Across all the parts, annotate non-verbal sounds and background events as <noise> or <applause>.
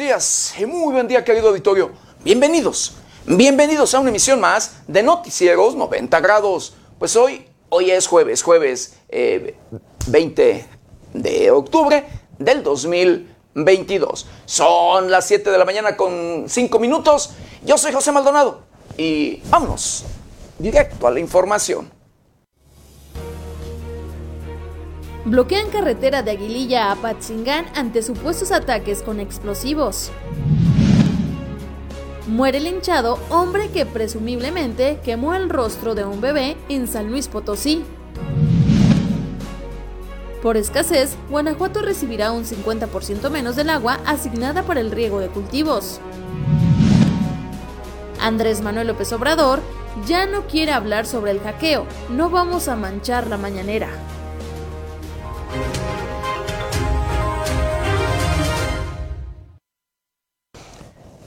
días y muy buen día, querido auditorio. Bienvenidos, bienvenidos a una emisión más de Noticieros 90 grados. Pues hoy, hoy es jueves, jueves 20 eh, de octubre del 2022. Son las 7 de la mañana con 5 minutos. Yo soy José Maldonado y vámonos directo a la información. Bloquean carretera de Aguililla a Patzingán ante supuestos ataques con explosivos. Muere linchado hombre que presumiblemente quemó el rostro de un bebé en San Luis Potosí. Por escasez, Guanajuato recibirá un 50% menos del agua asignada para el riego de cultivos. Andrés Manuel López Obrador ya no quiere hablar sobre el hackeo, no vamos a manchar la mañanera.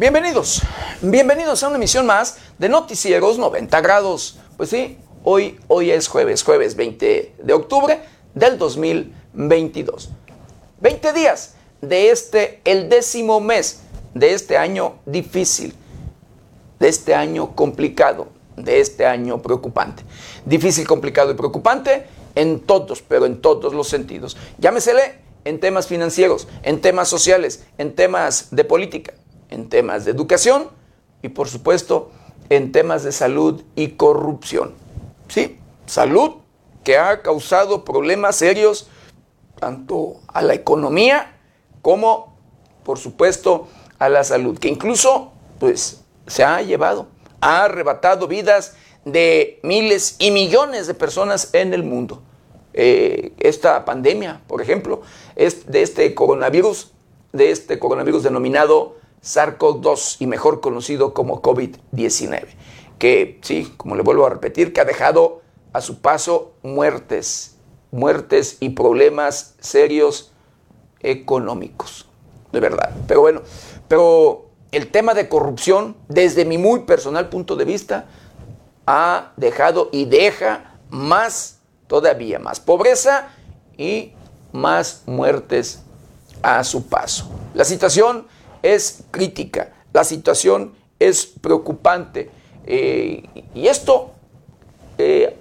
Bienvenidos, bienvenidos a una emisión más de Noticieros 90 grados. Pues sí, hoy, hoy es jueves, jueves 20 de octubre del 2022. 20 días de este, el décimo mes de este año difícil, de este año complicado, de este año preocupante. Difícil, complicado y preocupante en todos, pero en todos los sentidos. Llámesele en temas financieros, en temas sociales, en temas de política, en temas de educación y por supuesto en temas de salud y corrupción. Sí, salud que ha causado problemas serios tanto a la economía como por supuesto a la salud, que incluso pues se ha llevado, ha arrebatado vidas de miles y millones de personas en el mundo. Eh, esta pandemia, por ejemplo, es de este coronavirus, de este coronavirus denominado SARS-CoV-2 y mejor conocido como COVID-19, que sí, como le vuelvo a repetir, que ha dejado a su paso muertes, muertes y problemas serios económicos, de verdad. Pero bueno, pero el tema de corrupción, desde mi muy personal punto de vista, ha dejado y deja más, todavía más pobreza y más muertes a su paso. La situación es crítica, la situación es preocupante. Eh, y esto, eh,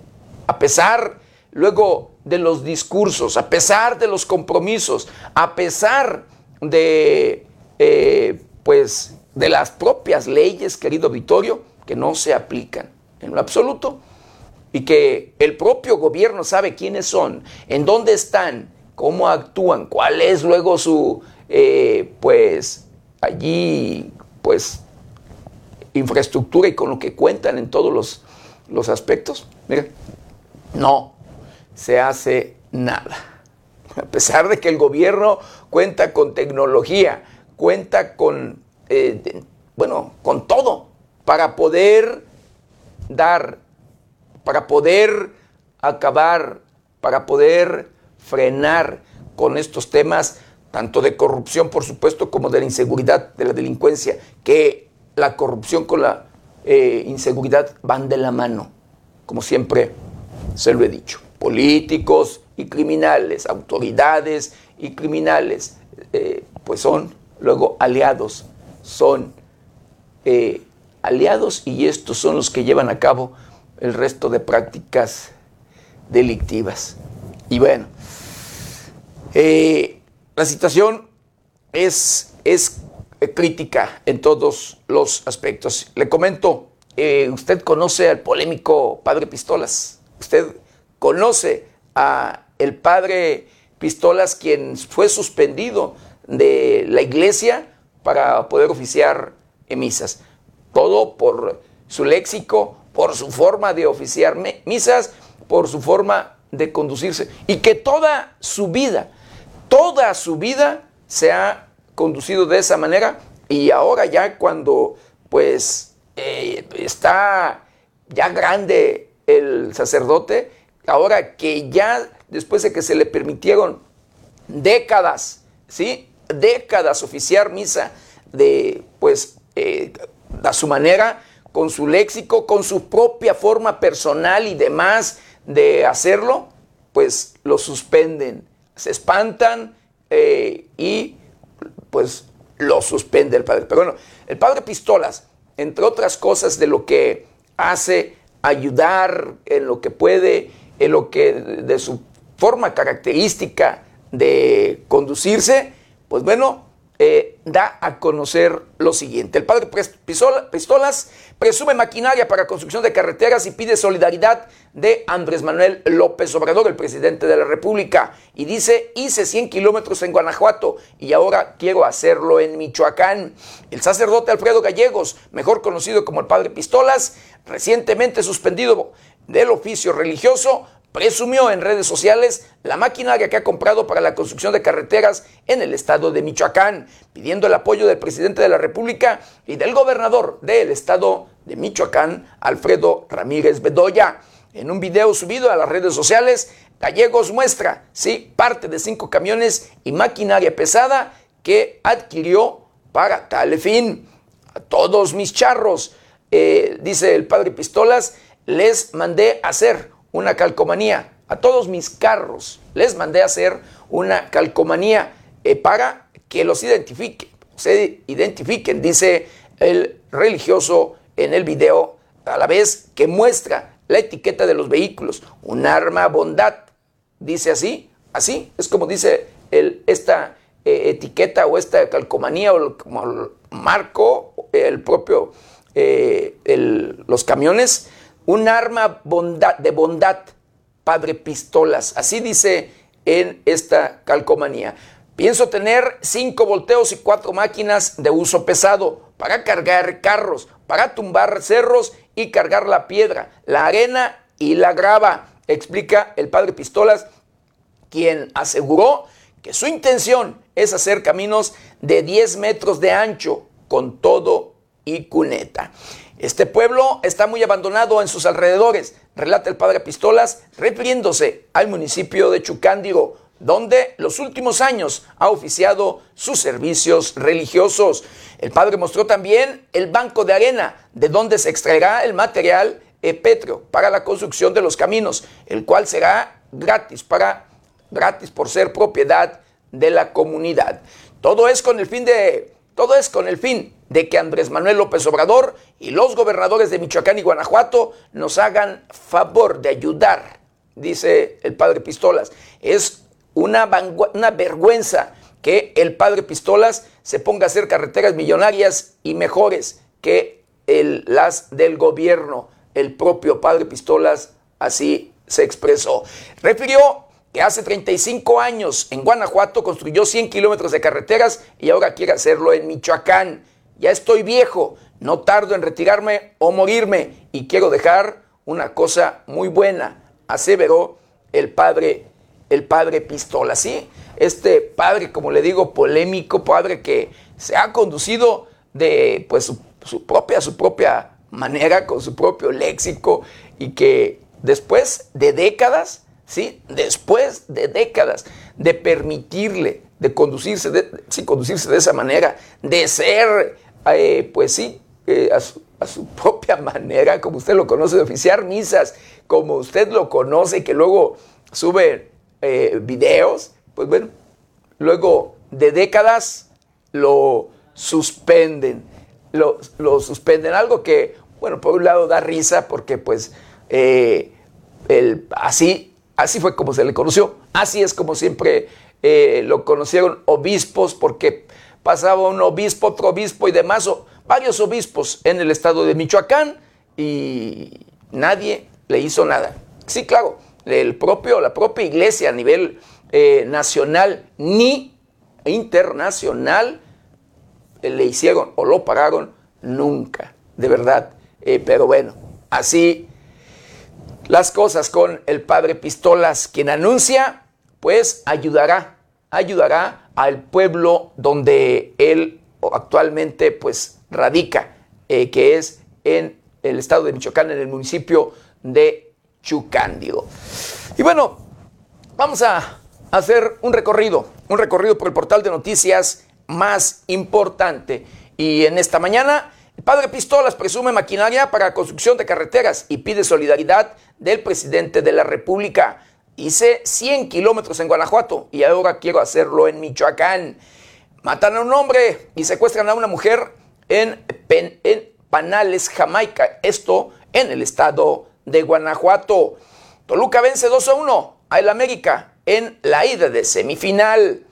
a pesar luego de los discursos, a pesar de los compromisos, a pesar de, eh, pues, de las propias leyes, querido Vittorio, que no se aplican en lo absoluto y que el propio gobierno sabe quiénes son, en dónde están, cómo actúan, cuál es luego su, pues, allí, pues, infraestructura y con lo que cuentan en todos los, los aspectos, miren, no se hace nada. A pesar de que el gobierno cuenta con tecnología, cuenta con, eh, bueno, con todo para poder dar, para poder acabar, para poder frenar con estos temas tanto de corrupción, por supuesto, como de la inseguridad, de la delincuencia, que la corrupción con la eh, inseguridad van de la mano, como siempre se lo he dicho. Políticos y criminales, autoridades y criminales, eh, pues son luego aliados, son eh, aliados y estos son los que llevan a cabo el resto de prácticas delictivas. Y bueno, la situación es, es crítica en todos los aspectos. Le comento, eh, usted conoce al polémico padre Pistolas, usted conoce a el padre Pistolas quien fue suspendido de la iglesia para poder oficiar misas. Todo por su léxico, por su forma de oficiar misas, por su forma de conducirse y que toda su vida toda su vida se ha conducido de esa manera y ahora ya cuando pues eh, está ya grande el sacerdote, ahora que ya después de que se le permitieron décadas, ¿sí? Décadas oficiar misa de pues eh, a su manera, con su léxico, con su propia forma personal y demás de hacerlo, pues lo suspenden se espantan eh, y pues lo suspende el padre. Pero bueno, el padre Pistolas, entre otras cosas de lo que hace ayudar en lo que puede, en lo que de su forma característica de conducirse, pues bueno, eh, da a conocer lo siguiente. El padre Pistolas presume maquinaria para construcción de carreteras y pide solidaridad de Andrés Manuel López Obrador, el presidente de la República. Y dice, hice 100 kilómetros en Guanajuato y ahora quiero hacerlo en Michoacán. El sacerdote Alfredo Gallegos, mejor conocido como el padre Pistolas, recientemente suspendido del oficio religioso, presumió en redes sociales la maquinaria que ha comprado para la construcción de carreteras en el estado de Michoacán, pidiendo el apoyo del presidente de la República y del gobernador del estado de Michoacán, Alfredo Ramírez Bedoya. En un video subido a las redes sociales, Gallegos muestra, sí, parte de cinco camiones y maquinaria pesada que adquirió para tal fin. A todos mis charros, eh, dice el padre Pistolas, les mandé hacer una calcomanía. A todos mis carros les mandé a hacer una calcomanía eh, para que los identifiquen, se identifiquen, dice el religioso en el video, a la vez que muestra la etiqueta de los vehículos, un arma bondad, dice así, así, es como dice el, esta eh, etiqueta o esta calcomanía o como marco, el propio, eh, los camiones, un arma bondad, de bondad, Padre Pistolas. Así dice en esta calcomanía. Pienso tener cinco volteos y cuatro máquinas de uso pesado para cargar carros, para tumbar cerros y cargar la piedra, la arena y la grava, explica el Padre Pistolas, quien aseguró que su intención es hacer caminos de 10 metros de ancho con todo y cuneta. Este pueblo está muy abandonado en sus alrededores, relata el padre Pistolas, refiriéndose al municipio de Chucándigo, donde los últimos años ha oficiado sus servicios religiosos. El padre mostró también el banco de arena, de donde se extraerá el material pétreo para la construcción de los caminos, el cual será gratis para gratis por ser propiedad de la comunidad. Todo es con el fin de todo es con el fin de que Andrés Manuel López Obrador y los gobernadores de Michoacán y Guanajuato nos hagan favor de ayudar, dice el padre Pistolas. Es una, una vergüenza que el padre Pistolas se ponga a hacer carreteras millonarias y mejores que el, las del gobierno. El propio padre Pistolas así se expresó. Refirió que hace 35 años en Guanajuato construyó 100 kilómetros de carreteras y ahora quiere hacerlo en Michoacán. Ya estoy viejo, no tardo en retirarme o morirme y quiero dejar una cosa muy buena, aseveró el padre, el padre Pistola. ¿sí? Este padre, como le digo, polémico, padre que se ha conducido de pues su, propia, su propia manera, con su propio léxico y que después de décadas ¿sí? Después de décadas de permitirle, de conducirse de, conducirse de esa manera, de ser, eh, pues sí, eh, a, su, <laughs> propia manera, como usted lo conoce, de oficiar misas, como usted lo conoce, que luego sube eh, videos, pues bueno, luego de décadas lo suspenden, lo, suspenden, algo que, bueno, por un lado da risa porque pues así Así fue como se le conoció. Así es como siempre lo conocieron obispos, porque pasaba un obispo, otro obispo y demás, varios obispos en el estado de Michoacán y nadie le hizo nada. Sí, claro, el propio, la propia iglesia a nivel eh, nacional ni internacional eh, le hicieron o lo pagaron nunca, de verdad. pero bueno, así las cosas con el padre Pistolas, quien anuncia, pues ayudará, ayudará al pueblo donde él actualmente pues radica, eh, que es en el estado de Michoacán, en el municipio de Chucándigo. Y bueno, vamos a hacer un recorrido, un recorrido por el portal de noticias más importante. Y en esta mañana el padre Pistolas presume maquinaria para construcción de carreteras y pide solidaridad del presidente de la República. Hice 100 kilómetros en Guanajuato y ahora quiero hacerlo en Michoacán. Matan a un hombre y secuestran a una mujer en, en Panales, Jamaica. Esto en el estado de Guanajuato. Toluca vence 2 a 1 a El América en la ida de semifinal.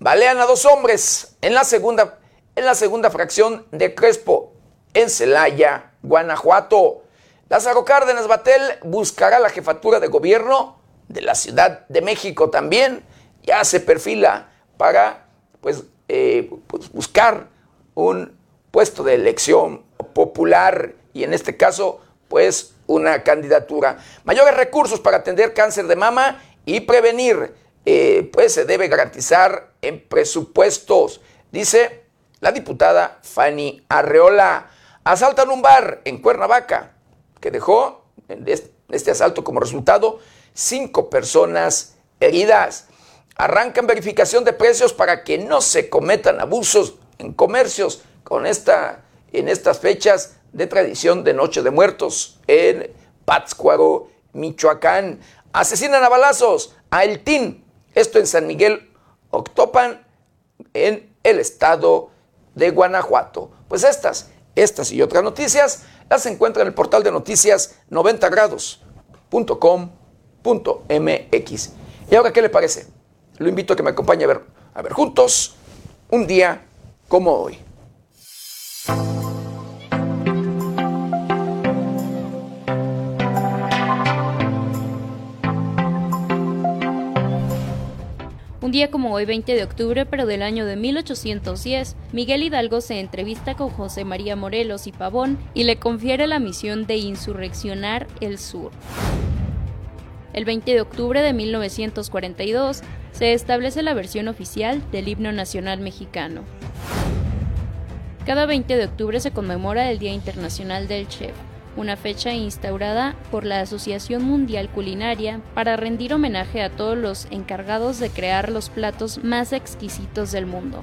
Balean a dos hombres en la segunda, en la segunda fracción de Crespo en Celaya, Guanajuato. Lázaro Cárdenas Batel buscará la jefatura de gobierno de la Ciudad de México también. Ya se perfila para pues, eh, pues buscar un puesto de elección popular y en este caso pues una candidatura. Mayores recursos para atender cáncer de mama y prevenir, eh, pues se debe garantizar en presupuestos, dice la diputada Fanny Arreola. Asaltan un bar en Cuernavaca que dejó este asalto como resultado cinco personas heridas. Arrancan verificación de precios para que no se cometan abusos en comercios con esta, en estas fechas de tradición de Noche de Muertos en Pátzcuaro, Michoacán. Asesinan a balazos a El Tin, esto en San Miguel Octopan, en el estado de Guanajuato. Pues estas, estas y otras noticias las encuentra en el portal de noticias 90grados.com.mx. ¿Y ahora qué le parece? Lo invito a que me acompañe a ver, a ver juntos un día como hoy. Un día como hoy, 20 de octubre, pero del año de 1810, Miguel Hidalgo se entrevista con José María Morelos y Pavón y le confiere la misión de insurreccionar el sur. El 20 de octubre de 1942 se establece la versión oficial del himno nacional mexicano. Cada 20 de octubre se conmemora el Día Internacional del Chef una fecha instaurada por la Asociación Mundial Culinaria para rendir homenaje a todos los encargados de crear los platos más exquisitos del mundo.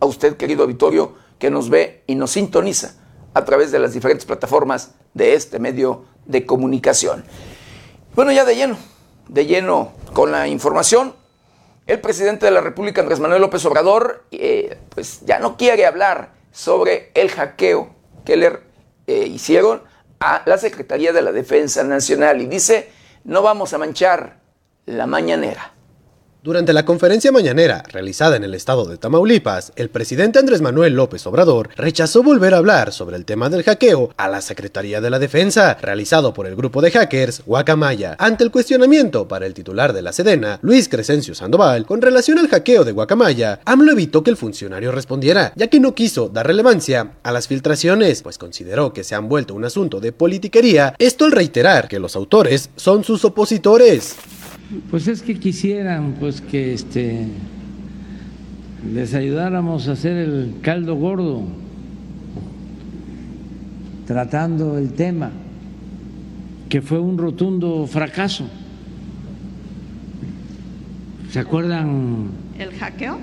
a usted, querido auditorio, que nos ve y nos sintoniza a través de las diferentes plataformas de este medio de comunicación. Bueno, ya de lleno, de lleno con la información, el presidente de la República, Andrés Manuel López Obrador, eh, pues ya no quiere hablar sobre el hackeo que le eh, hicieron a la Secretaría de la Defensa Nacional y dice, no vamos a manchar la mañanera. Durante la conferencia mañanera realizada en el estado de Tamaulipas, el presidente Andrés Manuel López Obrador rechazó volver a hablar sobre el tema del hackeo a la Secretaría de la Defensa, realizado por el grupo de hackers Guacamaya. Ante el cuestionamiento para el titular de la Sedena, Luis Crescencio Sandoval, con relación al hackeo de Guacamaya, AMLO evitó que el funcionario respondiera, ya que no quiso dar relevancia a las filtraciones, pues consideró que se han vuelto un asunto de politiquería, esto al reiterar que los autores son sus opositores. Pues es que quisieran pues que este les ayudáramos a hacer el caldo gordo tratando el tema que fue un rotundo fracaso. ¿Se acuerdan? ¿El hackeo?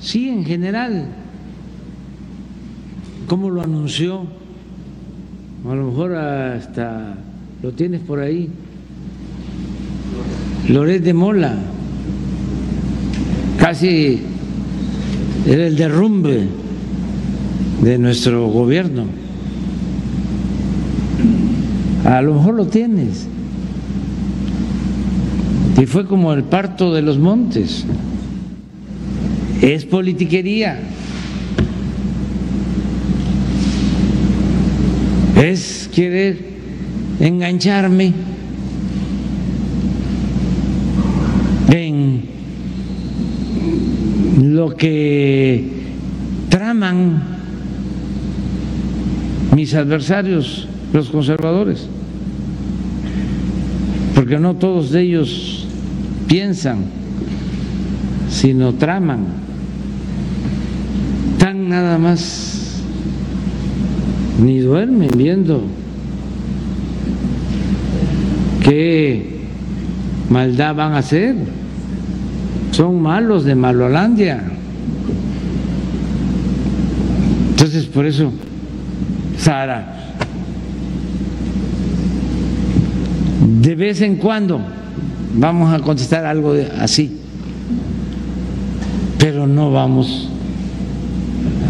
Sí, en general. ¿Cómo lo anunció? A lo mejor hasta lo tienes por ahí. Loret de Mola, casi era el derrumbe de nuestro gobierno. A lo mejor lo tienes. Y fue como el parto de los montes. Es politiquería. Es querer engancharme lo que traman mis adversarios, los conservadores, porque no todos ellos piensan, sino traman, tan nada más, ni duermen viendo qué maldad van a hacer. Son malos de Malolandia. Entonces, por eso, Sara, de vez en cuando vamos a contestar algo así, pero no vamos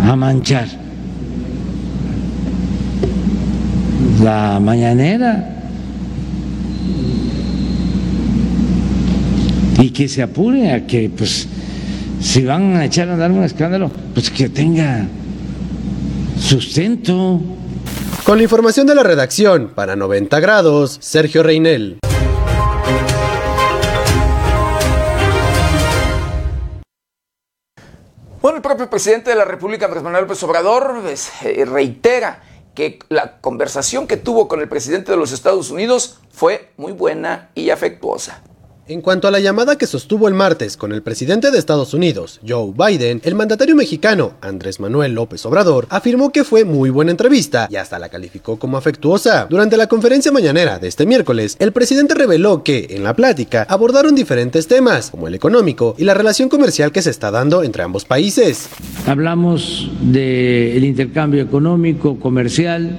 a manchar la mañanera y que se apure a que, pues, si van a echar a dar un escándalo, pues que tenga sustento. Con la información de la redacción, para 90 grados, Sergio Reinel. Bueno, el propio presidente de la República, Andrés Manuel López Obrador, pues, eh, reitera que la conversación que tuvo con el presidente de los Estados Unidos fue muy buena y afectuosa. En cuanto a la llamada que sostuvo el martes con el presidente de Estados Unidos, Joe Biden, el mandatario mexicano, Andrés Manuel López Obrador, afirmó que fue muy buena entrevista y hasta la calificó como afectuosa. Durante la conferencia mañanera de este miércoles, el presidente reveló que, en la plática, abordaron diferentes temas, como el económico y la relación comercial que se está dando entre ambos países. Hablamos del intercambio económico, comercial,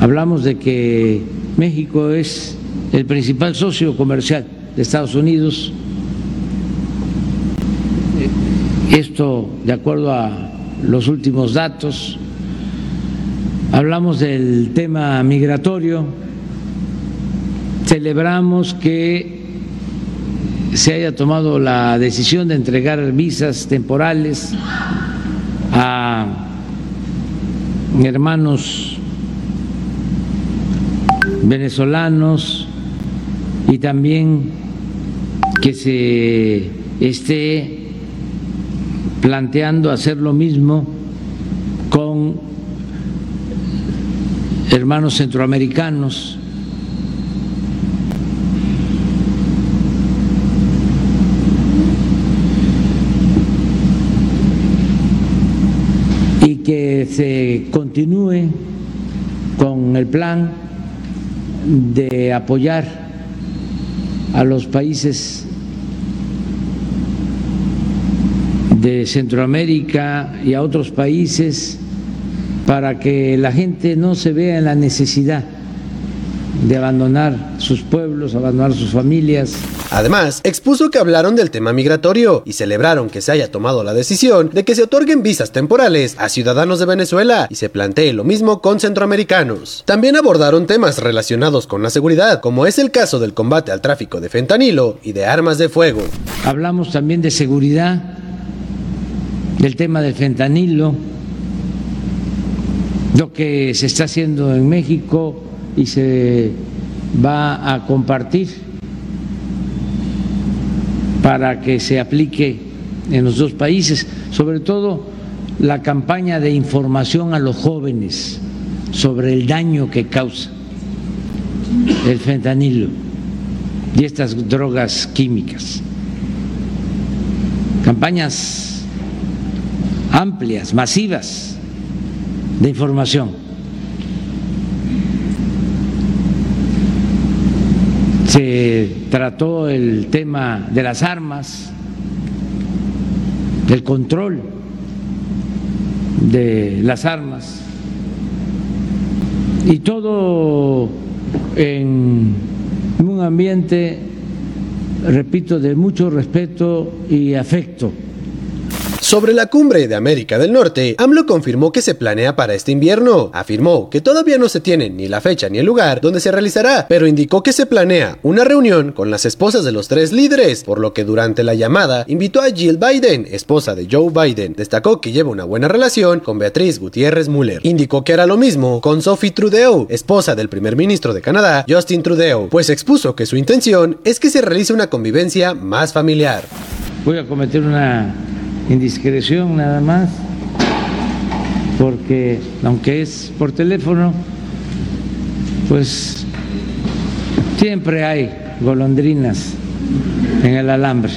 hablamos de que México es el principal socio comercial de Estados Unidos. Esto de acuerdo a los últimos datos. Hablamos del tema migratorio. Celebramos que se haya tomado la decisión de entregar visas temporales a hermanos venezolanos, y también que se esté planteando hacer lo mismo con hermanos centroamericanos. y que se continúe con el plan de apoyar a los países de Centroamérica y a otros países para que la gente no se vea en la necesidad de abandonar sus pueblos, abandonar sus familias. Además, expuso que hablaron del tema migratorio y celebraron que se haya tomado la decisión de que se otorguen visas temporales a ciudadanos de Venezuela y se plantee lo mismo con centroamericanos. También abordaron temas relacionados con la seguridad, como es el caso del combate al tráfico de fentanilo y de armas de fuego. Hablamos también de seguridad, del tema del fentanilo, lo que se está haciendo en México y se va a compartir para que se aplique en los dos países, sobre todo la campaña de información a los jóvenes sobre el daño que causa el fentanilo y estas drogas químicas. Campañas amplias, masivas de información. Se trató el tema de las armas, del control de las armas. Y todo en un ambiente, repito, de mucho respeto y afecto sobre la cumbre de América del Norte, AMLO confirmó que se planea para este invierno. Afirmó que todavía no se tiene ni la fecha ni el lugar donde se realizará, pero indicó que se planea una reunión con las esposas de los tres líderes, por lo que durante la llamada invitó a Jill Biden, esposa de Joe Biden. Destacó que lleva una buena relación con Beatriz Gutiérrez Müller. Indicó que hará lo mismo con Sophie Trudeau, esposa del primer ministro de Canadá, Justin Trudeau, pues expuso que su intención es que se realice una convivencia más familiar. Voy a cometer una indiscreción nada más. porque aunque es por teléfono, pues siempre hay golondrinas en el alambre.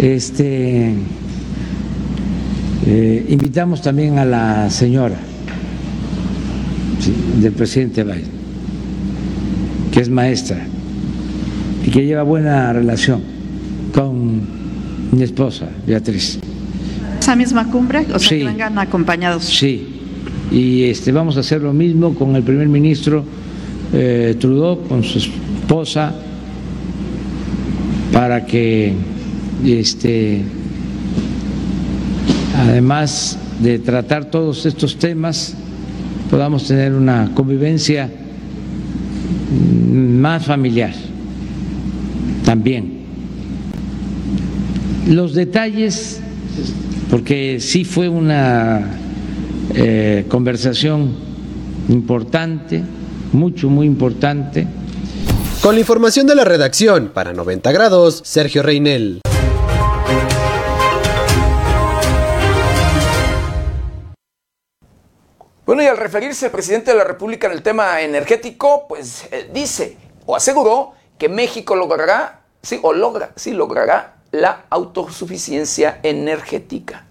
Este, eh, invitamos también a la señora del presidente Biden, que es maestra y que lleva buena relación con mi esposa, Beatriz. ¿Esa misma cumbre? O sea, que vengan acompañados. Sí, y este, vamos a hacer lo mismo con el primer ministro eh, Trudeau, con su esposa, para que este, además de tratar todos estos temas, podamos tener una convivencia más familiar también. Los detalles, porque sí fue una eh, conversación importante, mucho, muy importante. Con la información de la redacción, para 90 grados, Sergio Reinel. Bueno, y al referirse el presidente de la República en el tema energético, pues eh, dice o aseguró que México logrará, sí, o logra, sí, logrará la autosuficiencia energética.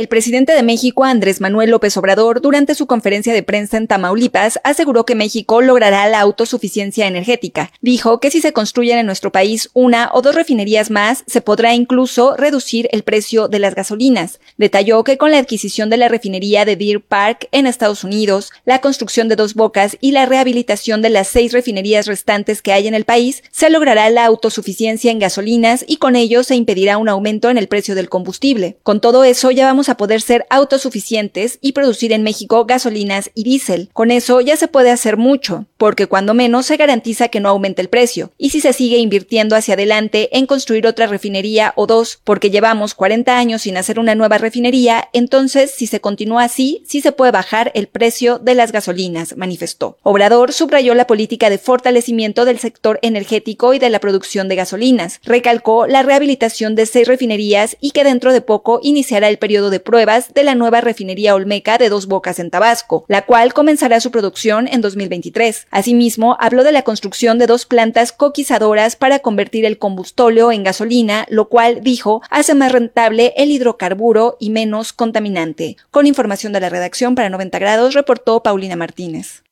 El presidente de México, Andrés Manuel López Obrador, durante su conferencia de prensa en Tamaulipas, aseguró que México logrará la autosuficiencia energética. Dijo que si se construyen en nuestro país una o dos refinerías más, se podrá incluso reducir el precio de las gasolinas. Detalló que con la adquisición de la refinería de Deer Park en Estados Unidos, la construcción de dos bocas y la rehabilitación de las seis refinerías restantes que hay en el país, se logrará la autosuficiencia en gasolinas y con ello se impedirá un aumento en el precio del combustible. Con todo eso, ya vamos a poder ser autosuficientes y producir en México gasolinas y diésel. Con eso ya se puede hacer mucho, porque cuando menos se garantiza que no aumente el precio. Y si se sigue invirtiendo hacia adelante en construir otra refinería o dos, porque llevamos 40 años sin hacer una nueva refinería, entonces si se continúa así, sí se puede bajar el precio de las gasolinas, manifestó. Obrador subrayó la política de fortalecimiento del sector energético y de la producción de gasolinas. Recalcó la rehabilitación de seis refinerías y que dentro de poco iniciará el periodo de pruebas de la nueva refinería Olmeca de Dos Bocas en Tabasco, la cual comenzará su producción en 2023. Asimismo, habló de la construcción de dos plantas coquizadoras para convertir el combustóleo en gasolina, lo cual, dijo, hace más rentable el hidrocarburo y menos contaminante. Con información de la redacción para 90 grados, reportó Paulina Martínez.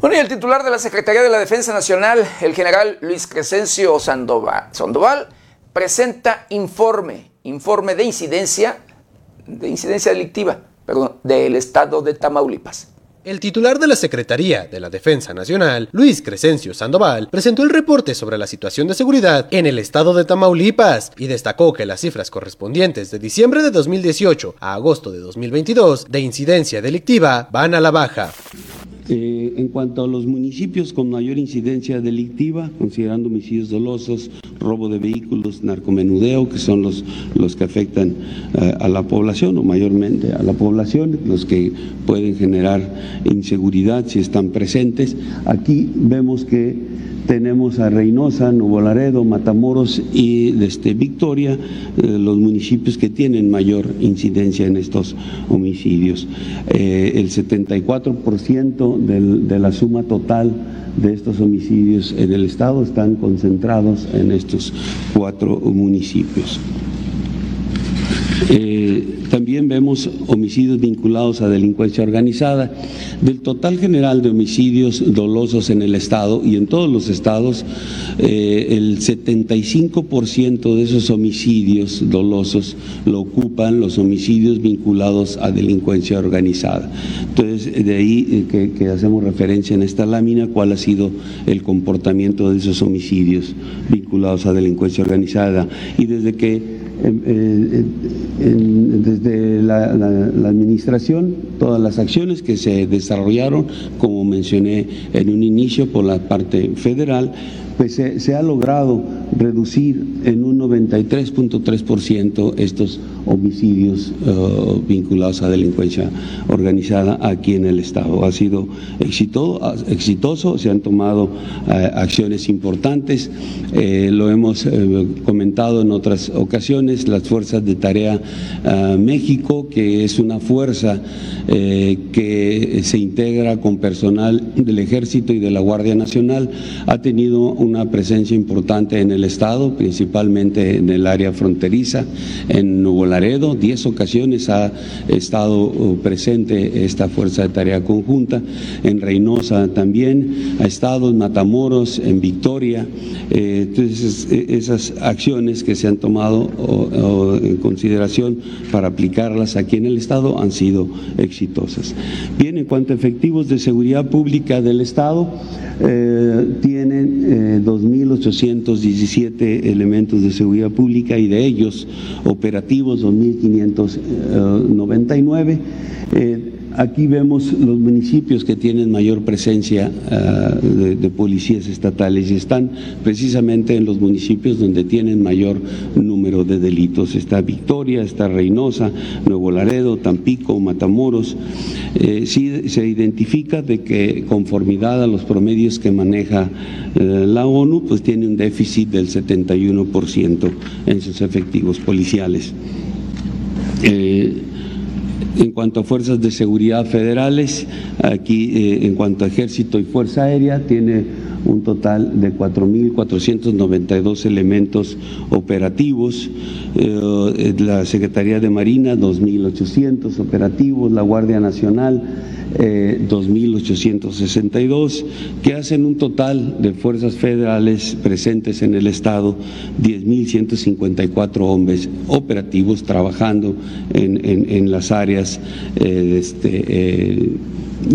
Bueno, y el titular de la Secretaría de la Defensa Nacional, el general Luis Crescencio Sandoval, presenta informe, informe de incidencia, de incidencia delictiva, perdón, del estado de Tamaulipas. El titular de la Secretaría de la Defensa Nacional, Luis Crescencio Sandoval, presentó el reporte sobre la situación de seguridad en el estado de Tamaulipas y destacó que las cifras correspondientes de diciembre de 2018 a agosto de 2022 de incidencia delictiva van a la baja. Eh, en cuanto a los municipios con mayor incidencia delictiva, considerando homicidios dolosos, robo de vehículos, narcomenudeo, que son los, los que afectan eh, a la población o mayormente a la población, los que pueden generar inseguridad si están presentes, aquí vemos que tenemos a Reynosa, Nuevo Laredo, Matamoros y desde Victoria, eh, los municipios que tienen mayor incidencia en estos homicidios. Eh, el 74% de la suma total de estos homicidios en el estado están concentrados en estos cuatro municipios. Eh, también vemos homicidios vinculados a delincuencia organizada. Del total general de homicidios dolosos en el Estado y en todos los estados, eh, el 75% de esos homicidios dolosos lo ocupan los homicidios vinculados a delincuencia organizada. Entonces, de ahí eh, que hacemos referencia en esta lámina cuál ha sido el comportamiento de esos homicidios vinculados a delincuencia organizada. Y desde que desde la, administración, todas las acciones que se desarrollaron, como mencioné en un inicio por la parte federal, pues se, ha logrado reducir en un 93.3% estos homicidios uh, vinculados a delincuencia organizada aquí en el Estado. Ha sido exitoso, se han tomado uh, acciones importantes, eh, lo hemos eh, comentado en otras ocasiones, las fuerzas de tarea México, que es una fuerza eh, que se integra con personal del Ejército y de la Guardia Nacional, ha tenido una presencia importante en el el Estado, principalmente en el área fronteriza, en Nuevo Laredo. Diez ocasiones ha estado uh, presente esta Fuerza de Tarea Conjunta, en Reynosa también, ha estado en Matamoros, en Victoria. Eh, entonces, e, esas acciones que se han tomado en consideración para aplicarlas aquí en el Estado han sido exitosas. Bien, en cuanto a efectivos de seguridad pública del Estado, eh, tienen eh, 17 elementos de seguridad pública y de ellos operativos 2.599. Eh, eh Aquí vemos los municipios que tienen mayor presencia ah, de, policías estatales y están precisamente en los municipios donde tienen mayor número de delitos. Está Victoria, está Reynosa, Nuevo Laredo, Tampico, Matamoros. Eh, sí se identifica de que conformidad a los promedios que maneja eh, la ONU, pues tiene un déficit del 71% en sus efectivos policiales. Eh, en cuanto a fuerzas de seguridad federales, aquí eh, en cuanto a ejército y fuerza aérea, tiene un total de 4.492 elementos operativos, eh, la Secretaría de Marina 2.800 operativos, la Guardia Nacional 2.862, eh, que hacen un total de fuerzas federales presentes en el Estado, 10.154 hombres operativos trabajando en, las áreas eh, este,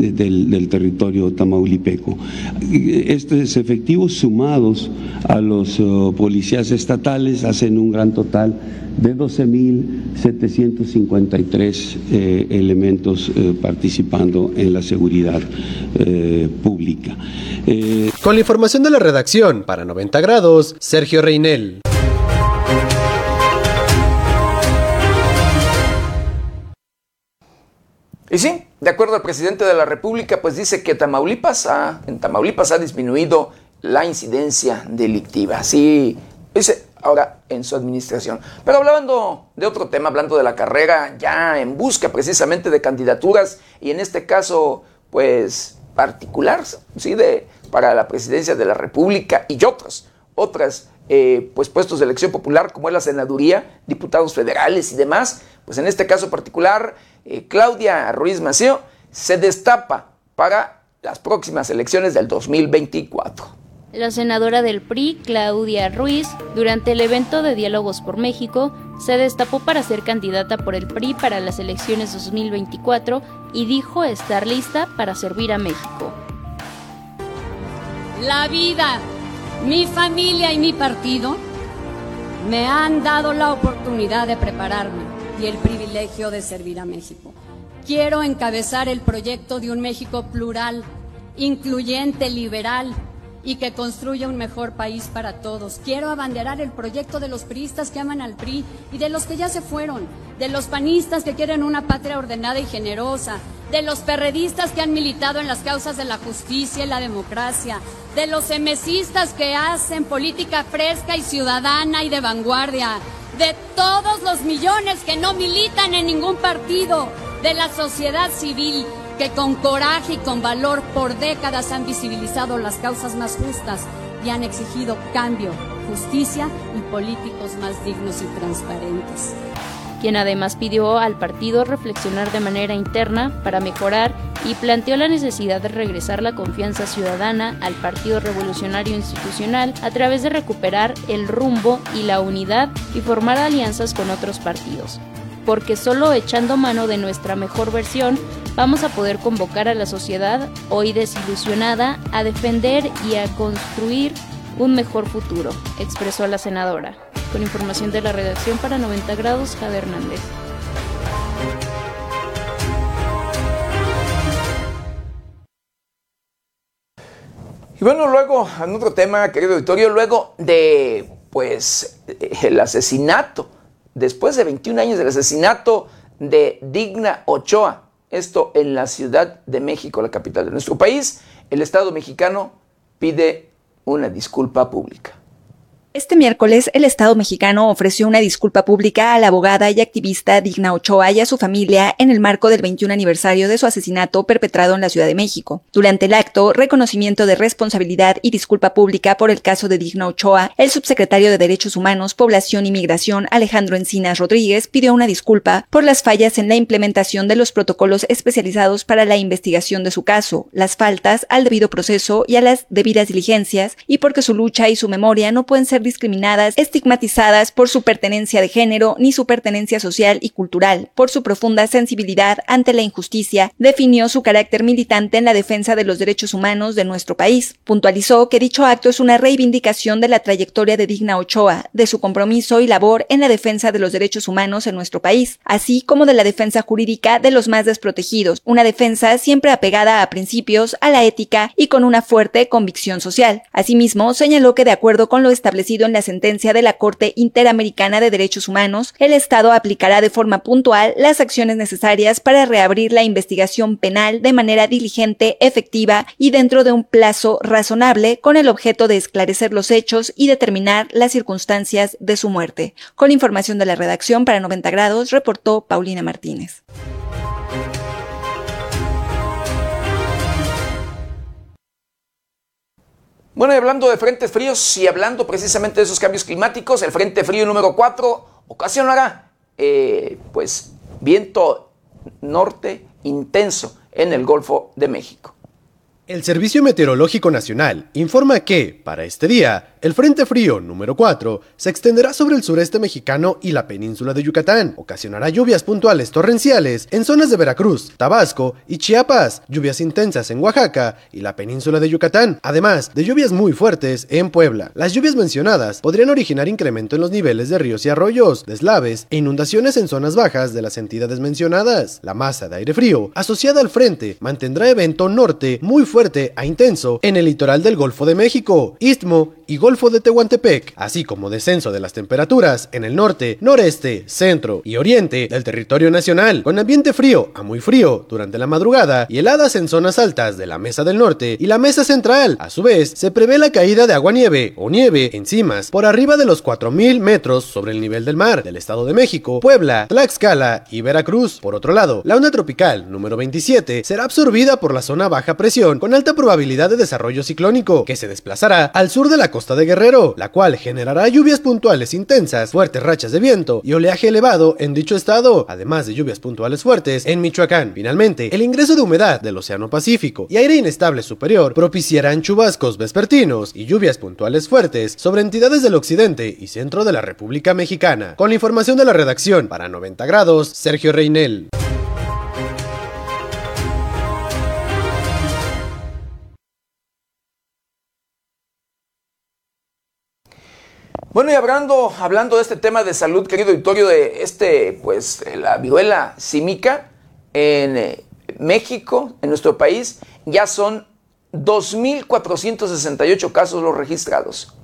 eh, del, territorio tamaulipeco. Estos efectivos sumados a los policías estatales hacen un gran total de 12.753 eh, elementos eh, participando en la seguridad eh, pública. Con la información de la redacción para 90 grados, Sergio Reinel. Y sí, de acuerdo al presidente de la República, pues dice que Tamaulipas en Tamaulipas ha disminuido la incidencia delictiva. Sí, dice, ahora en su administración. Pero hablando de otro tema, hablando de la carrera, ya en busca precisamente de candidaturas y en este caso, pues particular, ¿sí? De, para la presidencia de la República y otros, otras eh, pues puestos de elección popular como es la senaduría, diputados federales y demás, pues en este caso particular, eh, Claudia Ruiz Maceo se destapa para las próximas elecciones del 2024. La senadora del PRI, Claudia Ruiz, durante el evento de Diálogos por México, se destapó para ser candidata por el PRI para las elecciones 2024 y dijo estar lista para servir a México. La vida, mi familia y mi partido me han dado la oportunidad de prepararme y el privilegio de servir a México. Quiero encabezar el proyecto de un México plural, incluyente, liberal, y que construya un mejor país para todos. Quiero abanderar el proyecto de los priistas que aman al PRI y de los que ya se fueron, de los panistas que quieren una patria ordenada y generosa, de los perredistas que han militado en las causas de la justicia y la democracia, de los emesistas que hacen política fresca y ciudadana y de vanguardia, de todos los millones que no militan en ningún partido, de la sociedad civil que con coraje y con valor por décadas han visibilizado las causas más justas y han exigido cambio, justicia y políticos más dignos y transparentes. Quien además pidió al partido reflexionar de manera interna para mejorar y planteó la necesidad de regresar la confianza ciudadana al Partido Revolucionario Institucional a través de recuperar el rumbo y la unidad y formar alianzas con otros partidos porque solo echando mano de nuestra mejor versión vamos a poder convocar a la sociedad, hoy desilusionada, a defender y a construir un mejor futuro, expresó la senadora. Con información de la redacción para 90 grados, Jade Hernández. Y bueno, luego, en otro tema, querido auditorio, luego de, pues, el asesinato, después de 21 años del asesinato de Digna Ochoa, esto en la Ciudad de México, la capital de nuestro país, el Estado mexicano pide una disculpa pública. Este miércoles, el Estado mexicano ofreció una disculpa pública a la abogada y activista Digna Ochoa y a su familia en el marco del 21 aniversario de su asesinato perpetrado en la Ciudad de México. Durante el acto, reconocimiento de responsabilidad y disculpa pública por el caso de Digna Ochoa, el subsecretario de Derechos Humanos, Población y Migración, Alejandro Encinas Rodríguez, pidió una disculpa por las fallas en la implementación de los protocolos especializados para la investigación de su caso, las faltas al debido proceso y a las debidas diligencias, y porque su lucha y su memoria no pueden ser discriminadas, estigmatizadas por su pertenencia de género ni su pertenencia social y cultural. Por su profunda sensibilidad ante la injusticia, definió su carácter militante en la defensa de los derechos humanos de nuestro país. Puntualizó que dicho acto es una reivindicación de la trayectoria de Digna Ochoa, de su compromiso y labor en la defensa de los derechos humanos en nuestro país, así como de la defensa jurídica de los más desprotegidos, una defensa siempre apegada a principios, a la ética y con una fuerte convicción social. Asimismo, señaló que de acuerdo con lo establecido en la sentencia de la Corte Interamericana de Derechos Humanos, el Estado aplicará de forma puntual las acciones necesarias para reabrir la investigación penal de manera diligente, efectiva y dentro de un plazo razonable con el objeto de esclarecer los hechos y determinar las circunstancias de su muerte. Con información de la redacción para 90 grados, reportó Paulina Martínez. Bueno, y hablando de frentes fríos y hablando precisamente de esos cambios climáticos, el frente frío número 4 ocasionará, eh, pues, viento norte intenso en el Golfo de México. El Servicio Meteorológico Nacional informa que, para este día, el Frente Frío número 4 se extenderá sobre el sureste mexicano y la península de Yucatán. Ocasionará lluvias puntuales torrenciales en zonas de Veracruz, Tabasco y Chiapas, lluvias intensas en Oaxaca y la península de Yucatán, además de lluvias muy fuertes en Puebla. Las lluvias mencionadas podrían originar incremento en los niveles de ríos y arroyos, deslaves e inundaciones en zonas bajas de las entidades mencionadas. La masa de aire frío asociada al frente mantendrá evento norte muy fuerte fuerte a intenso en el litoral del Golfo de México, Istmo y Golfo de Tehuantepec, así como descenso de las temperaturas en el norte, noreste, centro y oriente del territorio nacional, con ambiente frío a muy frío durante la madrugada y heladas en zonas altas de la Mesa del Norte y la Mesa Central. A su vez, se prevé la caída de agua-nieve o nieve en cimas por arriba de los 4.000 metros sobre el nivel del mar del Estado de México, Puebla, Tlaxcala y Veracruz. Por otro lado, la onda tropical número 27 será absorbida por la zona baja presión con alta probabilidad de desarrollo ciclónico, que se desplazará al sur de la costa de Guerrero, la cual generará lluvias puntuales intensas, fuertes rachas de viento y oleaje elevado en dicho estado, además de lluvias puntuales fuertes en Michoacán. Finalmente, el ingreso de humedad del Océano Pacífico y aire inestable superior propiciarán chubascos vespertinos y lluvias puntuales fuertes sobre entidades del occidente y centro de la República Mexicana. Con la información de la redacción para 90 grados, Sergio Reinel. Bueno, y hablando, hablando de este tema de salud, querido auditorio, de este, pues, la viruela símica en eh, México, en nuestro país, ya son 2.468 casos los registrados.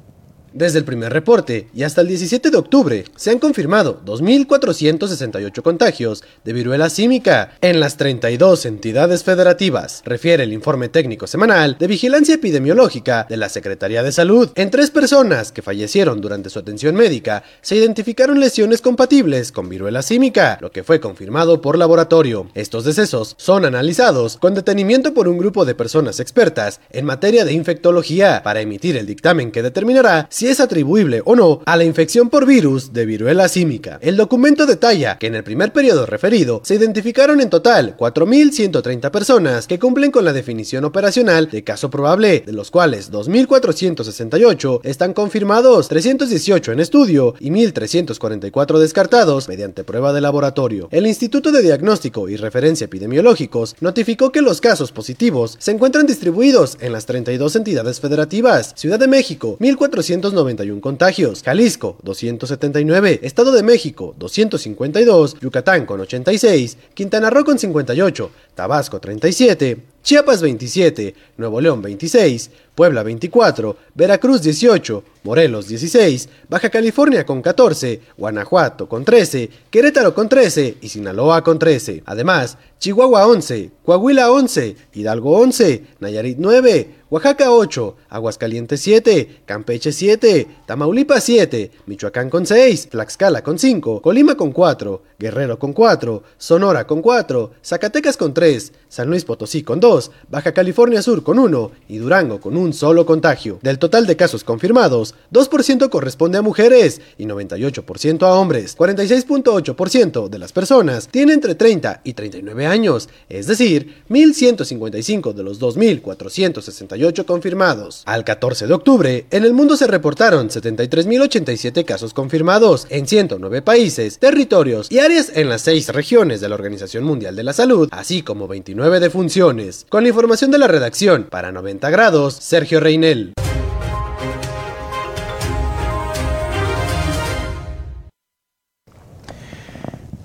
Desde el primer reporte y hasta el 17 de octubre se han confirmado 2.468 contagios de viruela símica en las 32 entidades federativas, refiere el informe técnico semanal de vigilancia epidemiológica de la Secretaría de Salud. En tres personas que fallecieron durante su atención médica se identificaron lesiones compatibles con viruela símica, lo que fue confirmado por laboratorio. Estos decesos son analizados con detenimiento por un grupo de personas expertas en materia de infectología para emitir el dictamen que determinará si si es atribuible o no a la infección por virus de viruela símica. El documento detalla que en el primer periodo referido se identificaron en total 4.130 personas que cumplen con la definición operacional de caso probable, de los cuales 2.468 están confirmados, 318 en estudio y 1.344 descartados mediante prueba de laboratorio. El Instituto de Diagnóstico y Referencia Epidemiológicos notificó que los casos positivos se encuentran distribuidos en las 32 entidades federativas, Ciudad de México 1.400 291 contagios, Jalisco 279, Estado de México 252, Yucatán con 86, Quintana Roo con 58, Tabasco 37, Chiapas 27, Nuevo León 26, Puebla 24, Veracruz 18, Morelos 16, Baja California con 14, Guanajuato con 13, Querétaro con 13 y Sinaloa con 13. Además, Chihuahua 11, Coahuila 11, Hidalgo 11, Nayarit 9, Oaxaca 8, Aguascalientes 7, Campeche 7, Tamaulipas 7, Michoacán con 6, Tlaxcala con 5, Colima con 4, Guerrero con 4, Sonora con 4, Zacatecas con 3, San Luis Potosí con 2, Baja California Sur con 1 y Durango con un solo contagio. Del total de casos confirmados, 2% corresponde a mujeres y 98% a hombres. 46.8% de las personas tienen entre 30 y 39 años, es decir, 1.155 de los 2.468 confirmados. Al 14 de octubre, en el mundo se reportaron 73.087 casos confirmados en 109 países, territorios y áreas en las seis regiones de la Organización Mundial de la Salud, así como 29 defunciones. Con la información de la redacción, para 90 grados, Sergio Reinel.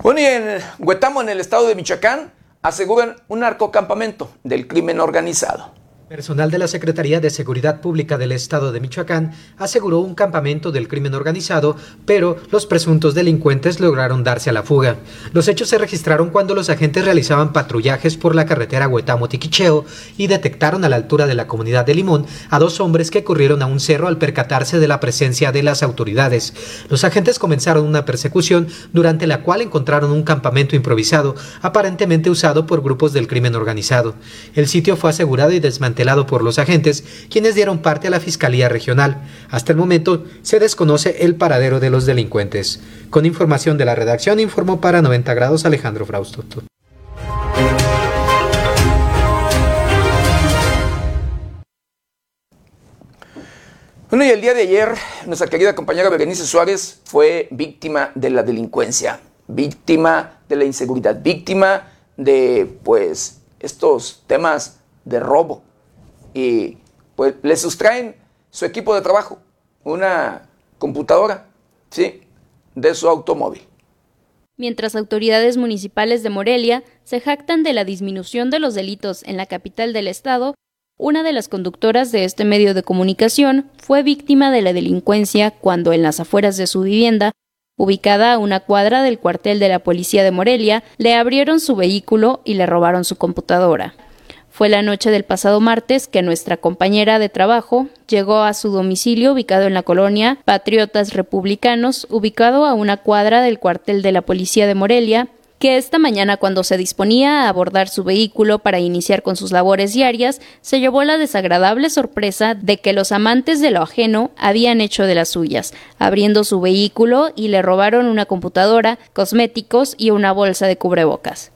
Bueno, y en Huetamo, en el estado de Michoacán, aseguran un narcocampamento del crimen organizado. Personal de la Secretaría de Seguridad Pública del Estado de Michoacán aseguró un campamento del crimen organizado, pero los presuntos delincuentes lograron darse a la fuga. Los hechos se registraron cuando los agentes realizaban patrullajes por la carretera Huetamo-Tiquicheo y detectaron a la altura de la comunidad de Limón a dos hombres que corrieron a un cerro al percatarse de la presencia de las autoridades. Los agentes comenzaron una persecución durante la cual encontraron un campamento improvisado, aparentemente usado por grupos del crimen organizado. El sitio fue asegurado y desmantelado por los agentes, quienes dieron parte a la Fiscalía Regional. Hasta el momento se desconoce el paradero de los delincuentes. Con información de la redacción informó para 90 grados Alejandro Frausto. Bueno, y el día de ayer, nuestra querida compañera Berenice Suárez fue víctima de la delincuencia, víctima de la inseguridad, víctima de, pues, estos temas de robo, y pues le sustraen su equipo de trabajo, una computadora, ¿sí? De su automóvil. Mientras autoridades municipales de Morelia se jactan de la disminución de los delitos en la capital del estado, una de las conductoras de este medio de comunicación fue víctima de la delincuencia cuando en las afueras de su vivienda, ubicada a una cuadra del cuartel de la policía de Morelia, le abrieron su vehículo y le robaron su computadora. Fue la noche del pasado martes que nuestra compañera de trabajo llegó a su domicilio ubicado en la colonia Patriotas Republicanos, ubicado a una cuadra del cuartel de la Policía de Morelia, que esta mañana cuando se disponía a abordar su vehículo para iniciar con sus labores diarias, se llevó la desagradable sorpresa de que los amantes de lo ajeno habían hecho de las suyas, abriendo su vehículo y le robaron una computadora, cosméticos y una bolsa de cubrebocas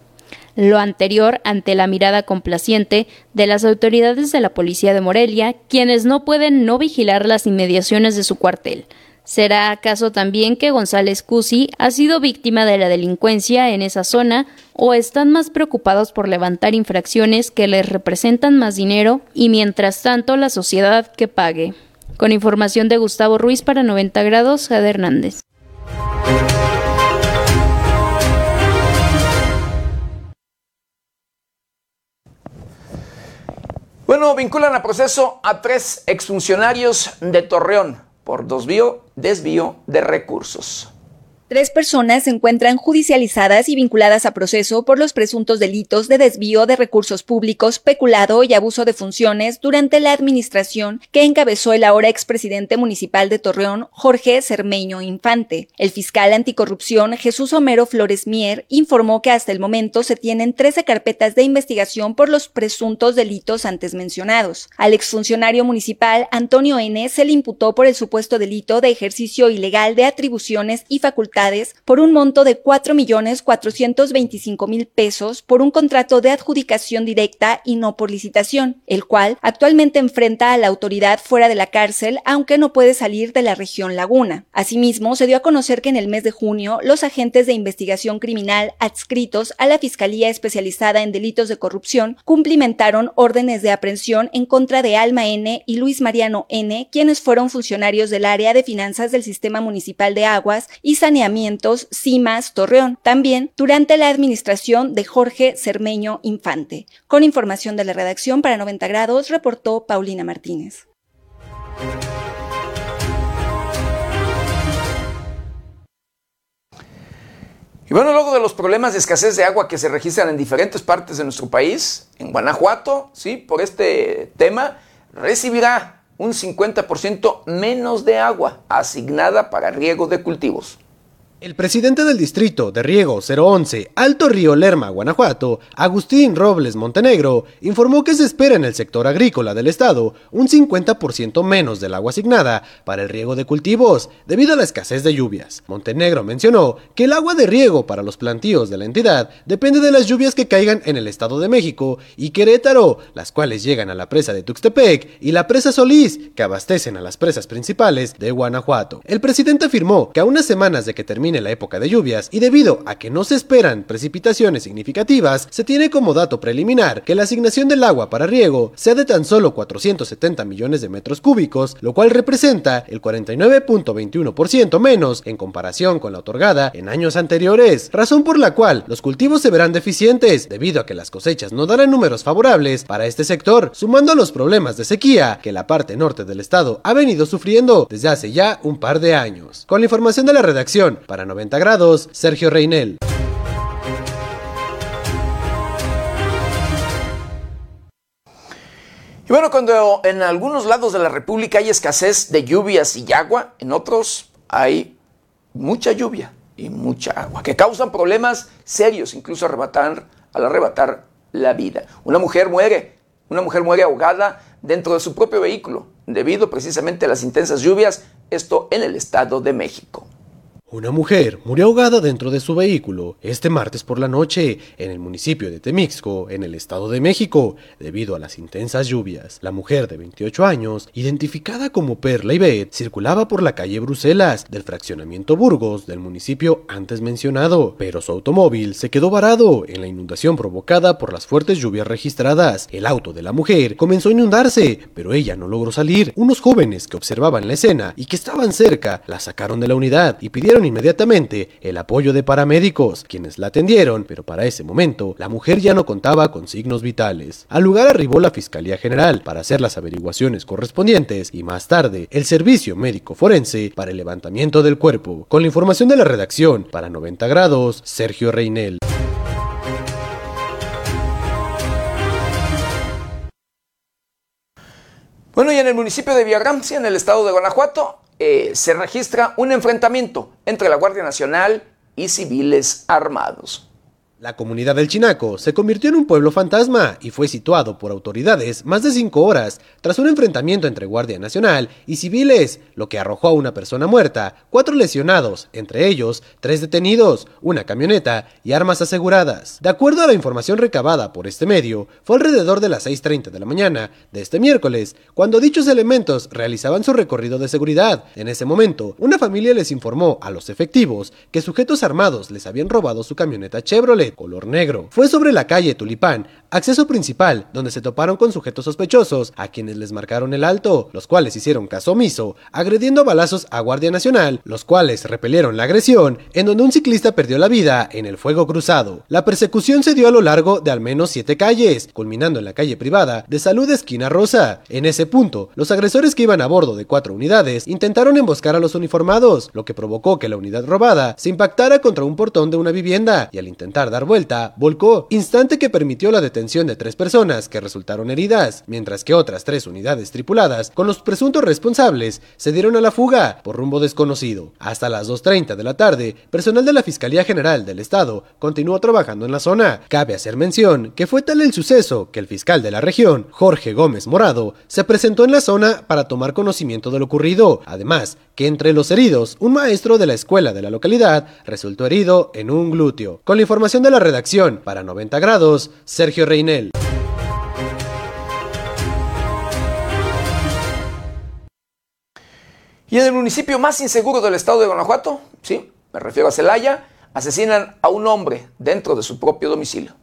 lo anterior ante la mirada complaciente de las autoridades de la policía de Morelia, quienes no pueden no vigilar las inmediaciones de su cuartel. ¿Será acaso también que González Cusi ha sido víctima de la delincuencia en esa zona o están más preocupados por levantar infracciones que les representan más dinero y mientras tanto la sociedad que pague? Con información de Gustavo Ruiz para 90 grados, Jade Hernández. Bueno, vinculan a proceso a tres exfuncionarios de Torreón por desvío, desvío de recursos. Tres personas se encuentran judicializadas y vinculadas a proceso por los presuntos delitos de desvío de recursos públicos, peculado y abuso de funciones durante la administración que encabezó el ahora expresidente municipal de Torreón, Jorge Cermeño Infante. El fiscal anticorrupción Jesús Homero Flores Mier informó que hasta el momento se tienen 13 carpetas de investigación por los presuntos delitos antes mencionados. Al exfuncionario municipal Antonio N. se le imputó por el supuesto delito de ejercicio ilegal de atribuciones y facultades por un monto de 4.425.000 pesos por un contrato de adjudicación directa y no por licitación, el cual actualmente enfrenta a la autoridad fuera de la cárcel, aunque no puede salir de la región Laguna. Asimismo, se dio a conocer que en el mes de junio, los agentes de investigación criminal adscritos a la Fiscalía Especializada en Delitos de Corrupción cumplimentaron órdenes de aprehensión en contra de Alma N. y Luis Mariano N., quienes fueron funcionarios del área de finanzas del Sistema Municipal de Aguas y Saneamientos CIMAS Torreón, también durante la administración de Jorge Cermeño Infante. Con información de la redacción para 90 grados, reportó Paulina Martínez. Y bueno, luego de los problemas de escasez de agua que se registran en diferentes partes de nuestro país, en Guanajuato, sí, por este tema, recibirá un 50% menos de agua asignada para riego de cultivos. El presidente del distrito de riego 011 Alto Río Lerma, Guanajuato, Agustín Robles Montenegro, informó que se espera en el sector agrícola del estado un 50% menos del agua asignada para el riego de cultivos debido a la escasez de lluvias. Montenegro mencionó que el agua de riego para los plantíos de la entidad depende de las lluvias que caigan en el estado de México y Querétaro, las cuales llegan a la presa de Tuxtepec y la presa Solís, que abastecen a las presas principales de Guanajuato. El presidente afirmó que a unas semanas de que termine en la época de lluvias y debido a que no se esperan precipitaciones significativas, se tiene como dato preliminar que la asignación del agua para riego sea de tan solo 470 millones de metros cúbicos, lo cual representa el 49.21% menos en comparación con la otorgada en años anteriores, razón por la cual los cultivos se verán deficientes debido a que las cosechas no darán números favorables para este sector, sumando a los problemas de sequía que la parte norte del estado ha venido sufriendo desde hace ya un par de años. Con la información de la redacción, para 90 grados, Sergio Reinel. Y bueno, cuando en algunos lados de la República hay escasez de lluvias y agua, en otros hay mucha lluvia y mucha agua, que causan problemas serios, incluso arrebatar, al arrebatar la vida. Una mujer muere, una mujer muere ahogada dentro de su propio vehículo, debido precisamente a las intensas lluvias, esto en el Estado de México. Una mujer murió ahogada dentro de su vehículo este martes por la noche en el municipio de Temixco, en el Estado de México, debido a las intensas lluvias. La mujer de 28 años, identificada como Perla Ibet, circulaba por la calle Bruselas del fraccionamiento Burgos del municipio antes mencionado, pero su automóvil se quedó varado en la inundación provocada por las fuertes lluvias registradas. El auto de la mujer comenzó a inundarse, pero ella no logró salir. Unos jóvenes que observaban la escena y que estaban cerca la sacaron de la unidad y pidieron inmediatamente el apoyo de paramédicos, quienes la atendieron, pero para ese momento la mujer ya no contaba con signos vitales. Al lugar arribó la Fiscalía General para hacer las averiguaciones correspondientes y más tarde el Servicio Médico Forense para el levantamiento del cuerpo. Con la información de la redacción, para 90 grados, Sergio Reinel. Bueno, y en el municipio de Villagrancia, en el estado de Guanajuato, eh, se registra un enfrentamiento entre la Guardia Nacional y civiles armados. La comunidad del Chinaco se convirtió en un pueblo fantasma y fue situado por autoridades más de cinco horas tras un enfrentamiento entre Guardia Nacional y civiles, lo que arrojó a una persona muerta, cuatro lesionados, entre ellos tres detenidos, una camioneta y armas aseguradas. De acuerdo a la información recabada por este medio, fue alrededor de las 6.30 de la mañana de este miércoles, cuando dichos elementos realizaban su recorrido de seguridad. En ese momento, una familia les informó a los efectivos que sujetos armados les habían robado su camioneta Chevrolet color negro. Fue sobre la calle Tulipán, acceso principal, donde se toparon con sujetos sospechosos, a quienes les marcaron el alto, los cuales hicieron caso omiso, agrediendo balazos a Guardia Nacional, los cuales repelieron la agresión, en donde un ciclista perdió la vida en el fuego cruzado. La persecución se dio a lo largo de al menos siete calles, culminando en la calle privada de Salud Esquina Rosa. En ese punto, los agresores que iban a bordo de cuatro unidades intentaron emboscar a los uniformados, lo que provocó que la unidad robada se impactara contra un portón de una vivienda y al intentar dar vuelta, volcó, instante que permitió la detención de tres personas que resultaron heridas, mientras que otras tres unidades tripuladas con los presuntos responsables se dieron a la fuga por rumbo desconocido. Hasta las 2.30 de la tarde, personal de la Fiscalía General del Estado continuó trabajando en la zona. Cabe hacer mención que fue tal el suceso que el fiscal de la región, Jorge Gómez Morado, se presentó en la zona para tomar conocimiento de lo ocurrido. Además, que entre los heridos, un maestro de la escuela de la localidad resultó herido en un glúteo. Con la información de la redacción, para 90 grados, Sergio Reinel. Y en el municipio más inseguro del estado de Guanajuato, sí, me refiero a Celaya, asesinan a un hombre dentro de su propio domicilio.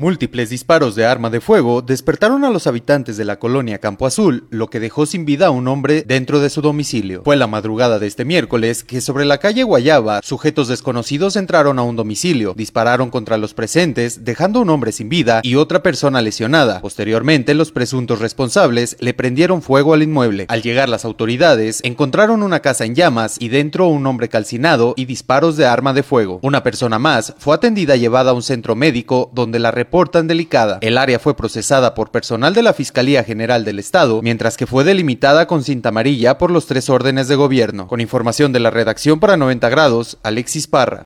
Múltiples disparos de arma de fuego despertaron a los habitantes de la colonia Campo Azul, lo que dejó sin vida a un hombre dentro de su domicilio. Fue la madrugada de este miércoles que sobre la calle Guayaba, sujetos desconocidos entraron a un domicilio, dispararon contra los presentes, dejando un hombre sin vida y otra persona lesionada. Posteriormente, los presuntos responsables le prendieron fuego al inmueble. Al llegar las autoridades, encontraron una casa en llamas y dentro un hombre calcinado y disparos de arma de fuego. Una persona más fue atendida y llevada a un centro médico donde la tan delicada. El área fue procesada por personal de la Fiscalía General del Estado, mientras que fue delimitada con cinta amarilla por los tres órdenes de gobierno. Con información de la redacción para 90 grados, Alexis Parra.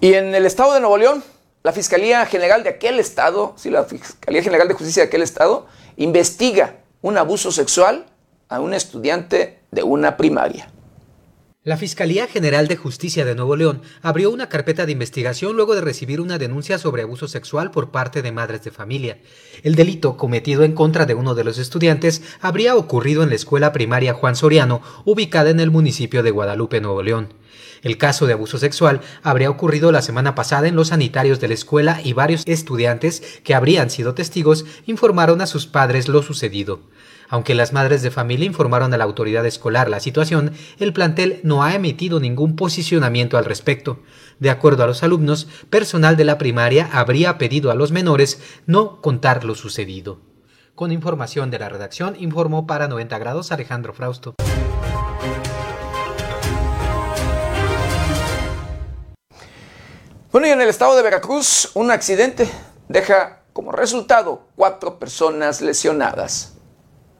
Y en el estado de Nuevo León, la Fiscalía General de aquel estado, sí, la Fiscalía General de Justicia de aquel estado, investiga un abuso sexual a un estudiante de una primaria. La Fiscalía General de Justicia de Nuevo León abrió una carpeta de investigación luego de recibir una denuncia sobre abuso sexual por parte de madres de familia. El delito cometido en contra de uno de los estudiantes habría ocurrido en la escuela primaria Juan Soriano, ubicada en el municipio de Guadalupe, Nuevo León. El caso de abuso sexual habría ocurrido la semana pasada en los sanitarios de la escuela y varios estudiantes que habrían sido testigos informaron a sus padres lo sucedido. Aunque las madres de familia informaron a la autoridad escolar la situación, el plantel no ha emitido ningún posicionamiento al respecto. De acuerdo a los alumnos, personal de la primaria habría pedido a los menores no contar lo sucedido. Con información de la redacción, informó para 90 grados Alejandro Frausto. Bueno, y en el estado de Veracruz, un accidente deja como resultado cuatro personas lesionadas.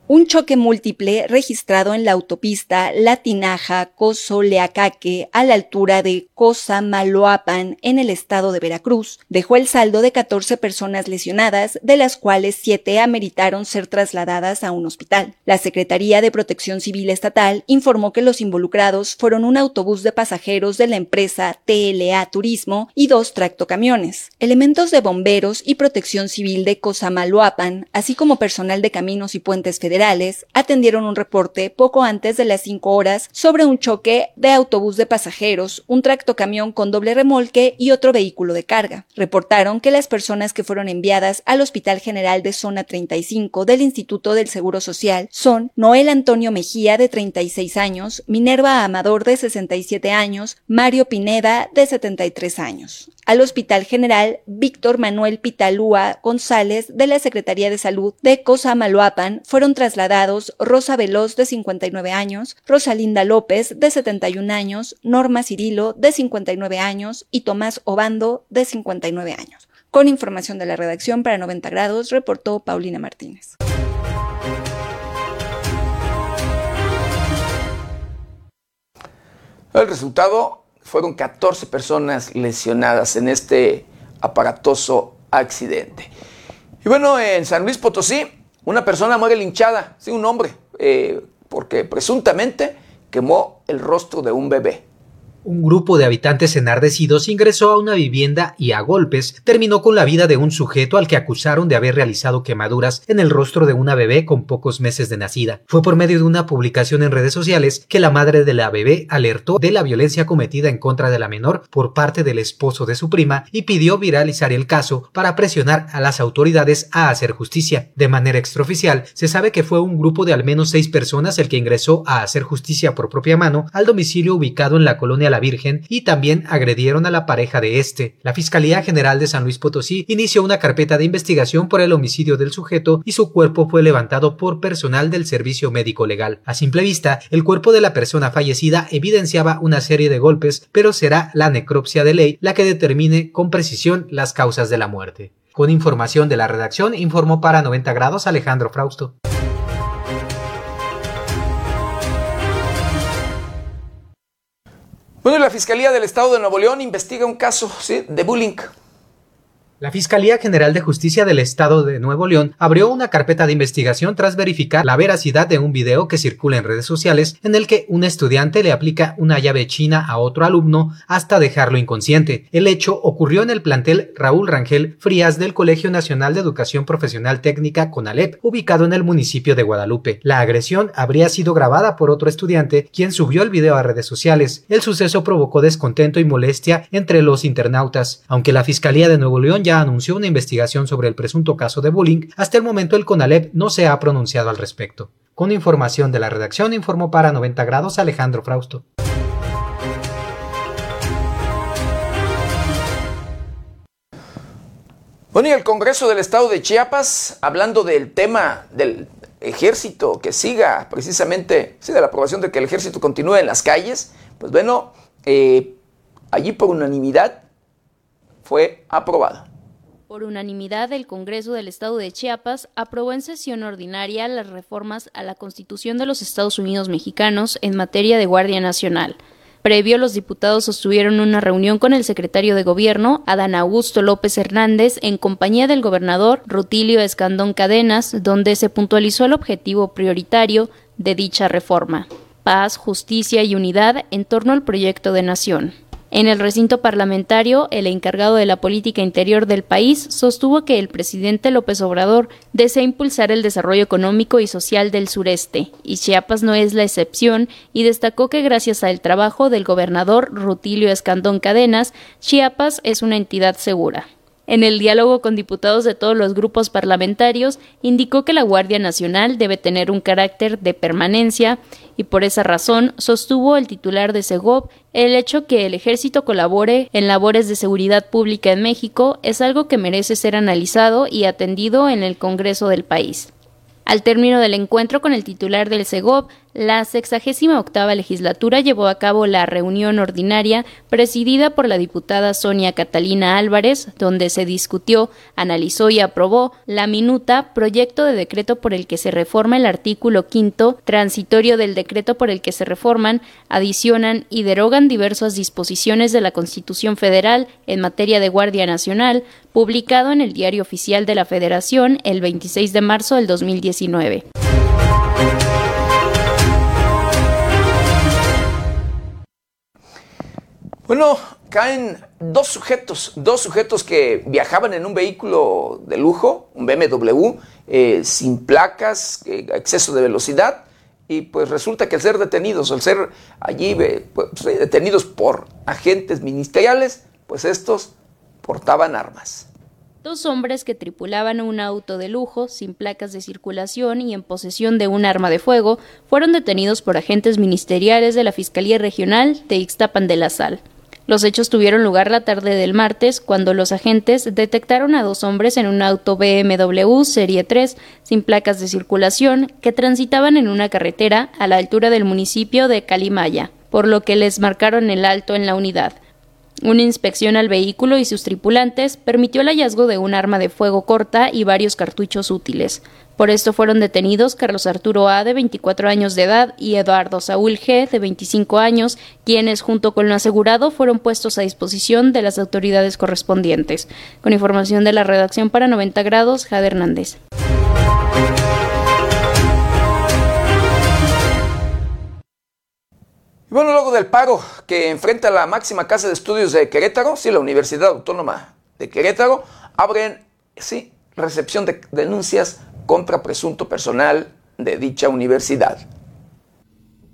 Un choque múltiple registrado en la autopista Latinaja-Cozoleacaque a la altura de Cosamaloapan en el estado de Veracruz dejó el saldo de 14 personas lesionadas, de las cuales 7 ameritaron ser trasladadas a un hospital. La Secretaría de Protección Civil Estatal informó que los involucrados fueron un autobús de pasajeros de la empresa TLA Turismo y dos tractocamiones. Elementos de bomberos y protección civil de Cosamaloapan, así como personal de caminos y puentes federales, atendieron un reporte poco antes de las 5 horas sobre un choque de autobús de pasajeros, un tractocamión con doble remolque y otro vehículo de carga. Reportaron que las personas que fueron enviadas al Hospital General de Zona 35 del Instituto del Seguro Social son Noel Antonio Mejía, de 36 años, Minerva Amador, de 67 años, Mario Pineda, de 73 años al Hospital General Víctor Manuel Pitalúa González de la Secretaría de Salud de Cosamaloapan fueron trasladados Rosa Veloz de 59 años, Rosalinda López de 71 años, Norma Cirilo de 59 años y Tomás Obando de 59 años. Con información de la redacción para 90 grados, reportó Paulina Martínez. El resultado fueron 14 personas lesionadas en este aparatoso accidente. Y bueno, en San Luis Potosí, una persona muere linchada, sí, un hombre, eh, porque presuntamente quemó el rostro de un bebé. Un grupo de habitantes enardecidos ingresó a una vivienda y a golpes terminó con la vida de un sujeto al que acusaron de haber realizado quemaduras en el rostro de una bebé con pocos meses de nacida. Fue por medio de una publicación en redes sociales que la madre de la bebé alertó de la violencia cometida en contra de la menor por parte del esposo de su prima y pidió viralizar el caso para presionar a las autoridades a hacer justicia. De manera extraoficial, se sabe que fue un grupo de al menos seis personas el que ingresó a hacer justicia por propia mano al domicilio ubicado en la colonia la Virgen y también agredieron a la pareja de este. La Fiscalía General de San Luis Potosí inició una carpeta de investigación por el homicidio del sujeto y su cuerpo fue levantado por personal del Servicio Médico Legal. A simple vista, el cuerpo de la persona fallecida evidenciaba una serie de golpes, pero será la necropsia de ley la que determine con precisión las causas de la muerte. Con información de la redacción, informó para 90 grados Alejandro Frausto. Bueno, la Fiscalía del Estado de Nuevo León investiga un caso de bullying la Fiscalía General de Justicia del Estado de Nuevo León abrió una carpeta de investigación tras verificar la veracidad de un video que circula en redes sociales en el que un estudiante le aplica una llave china a otro alumno hasta dejarlo inconsciente. El hecho ocurrió en el plantel Raúl Rangel Frías del Colegio Nacional de Educación Profesional Técnica CONALEP, ubicado en el municipio de Guadalupe. La agresión habría sido grabada por otro estudiante, quien subió el video a redes sociales. El suceso provocó descontento y molestia entre los internautas, aunque la Fiscalía de Nuevo León ya anunció una investigación sobre el presunto caso de bullying, hasta el momento el CONALEP no se ha pronunciado al respecto. Con información de la redacción informó para 90 grados Alejandro Frausto. Bueno, y el Congreso del Estado de Chiapas, hablando del tema del ejército, que siga precisamente, sí, de la aprobación de que el ejército continúe en las calles, pues bueno, eh, allí por unanimidad fue aprobado. Por unanimidad, el Congreso del Estado de Chiapas aprobó en sesión ordinaria las reformas a la Constitución de los Estados Unidos mexicanos en materia de Guardia Nacional. Previo, los diputados sostuvieron una reunión con el secretario de Gobierno, Adán Augusto López Hernández, en compañía del gobernador Rutilio Escandón Cadenas, donde se puntualizó el objetivo prioritario de dicha reforma, paz, justicia y unidad en torno al proyecto de nación. En el recinto parlamentario, el encargado de la política interior del país sostuvo que el presidente López Obrador desea impulsar el desarrollo económico y social del sureste, y Chiapas no es la excepción, y destacó que gracias al trabajo del gobernador Rutilio Escandón Cadenas, Chiapas es una entidad segura. En el diálogo con diputados de todos los grupos parlamentarios, indicó que la Guardia Nacional debe tener un carácter de permanencia y por esa razón sostuvo el titular de Segov el hecho que el ejército colabore en labores de seguridad pública en México es algo que merece ser analizado y atendido en el Congreso del país. Al término del encuentro con el titular del SEGOV, la 68 legislatura llevó a cabo la reunión ordinaria presidida por la diputada Sonia Catalina Álvarez, donde se discutió, analizó y aprobó la minuta proyecto de decreto por el que se reforma el artículo quinto transitorio del decreto por el que se reforman, adicionan y derogan diversas disposiciones de la Constitución Federal en materia de Guardia Nacional, publicado en el Diario Oficial de la Federación el 26 de marzo del 2019. Bueno, caen dos sujetos, dos sujetos que viajaban en un vehículo de lujo, un BMW, eh, sin placas, eh, exceso de velocidad, y pues resulta que al ser detenidos, al ser allí eh, pues, detenidos por agentes ministeriales, pues estos portaban armas. Dos hombres que tripulaban un auto de lujo, sin placas de circulación y en posesión de un arma de fuego, fueron detenidos por agentes ministeriales de la Fiscalía Regional de Ixtapan de la Sal. Los hechos tuvieron lugar la tarde del martes, cuando los agentes detectaron a dos hombres en un auto BMW Serie 3 sin placas de circulación que transitaban en una carretera a la altura del municipio de Calimaya, por lo que les marcaron el alto en la unidad. Una inspección al vehículo y sus tripulantes permitió el hallazgo de un arma de fuego corta y varios cartuchos útiles. Por esto fueron detenidos Carlos Arturo A, de 24 años de edad, y Eduardo Saúl G, de 25 años, quienes, junto con lo asegurado, fueron puestos a disposición de las autoridades correspondientes. Con información de la redacción para 90 grados, Jade Hernández. Bueno, luego del paro que enfrenta la máxima casa de estudios de Querétaro, sí, la Universidad Autónoma de Querétaro, abren, sí, recepción de denuncias contra presunto personal de dicha universidad.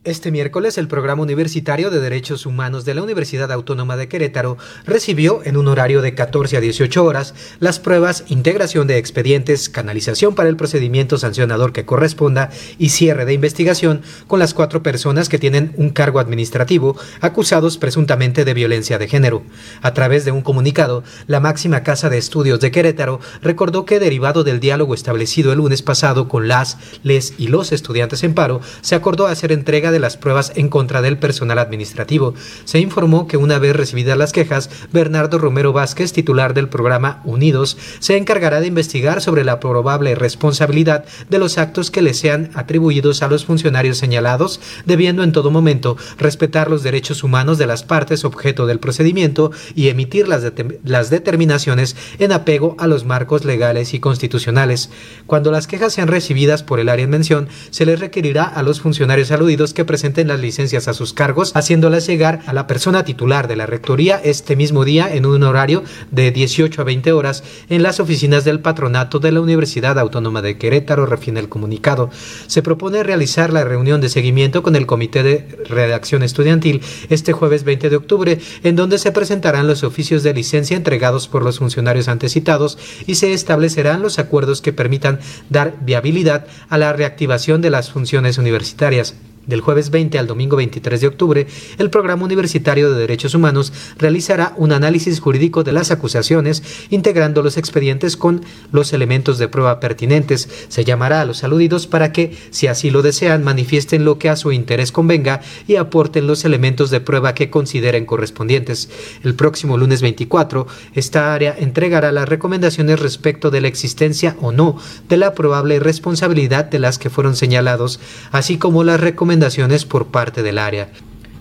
Este miércoles el Programa Universitario de Derechos Humanos de la Universidad Autónoma de Querétaro recibió en un horario de 14 a 18 horas las pruebas integración de expedientes, canalización para el procedimiento sancionador que corresponda y cierre de investigación con las cuatro personas que tienen un cargo administrativo acusados presuntamente de violencia de género. A través de un comunicado, la máxima Casa de Estudios de Querétaro recordó que derivado del diálogo establecido el lunes pasado con las, les y los estudiantes en paro, se acordó hacer entrega de las pruebas en contra del personal administrativo. Se informó que una vez recibidas las quejas, Bernardo Romero Vázquez, titular del programa Unidos, se encargará de investigar sobre la probable responsabilidad de los actos que le sean atribuidos a los funcionarios señalados, debiendo en todo momento respetar los derechos humanos de las partes objeto del procedimiento y emitir las, las determinaciones en apego a los marcos legales y constitucionales. Cuando las quejas sean recibidas por el área en mención, se les requerirá a los funcionarios aludidos que presenten las licencias a sus cargos, haciéndolas llegar a la persona titular de la rectoría este mismo día en un horario de 18 a 20 horas en las oficinas del patronato de la Universidad Autónoma de Querétaro, refina el comunicado. Se propone realizar la reunión de seguimiento con el Comité de Redacción Estudiantil este jueves 20 de octubre, en donde se presentarán los oficios de licencia entregados por los funcionarios antecitados y se establecerán los acuerdos que permitan dar viabilidad a la reactivación de las funciones universitarias. Del jueves 20 al domingo 23 de octubre, el Programa Universitario de Derechos Humanos realizará un análisis jurídico de las acusaciones, integrando los expedientes con los elementos de prueba pertinentes. Se llamará a los aludidos para que, si así lo desean, manifiesten lo que a su interés convenga y aporten los elementos de prueba que consideren correspondientes. El próximo lunes 24, esta área entregará las recomendaciones respecto de la existencia o no de la probable responsabilidad de las que fueron señalados, así como las recomendaciones por parte del área.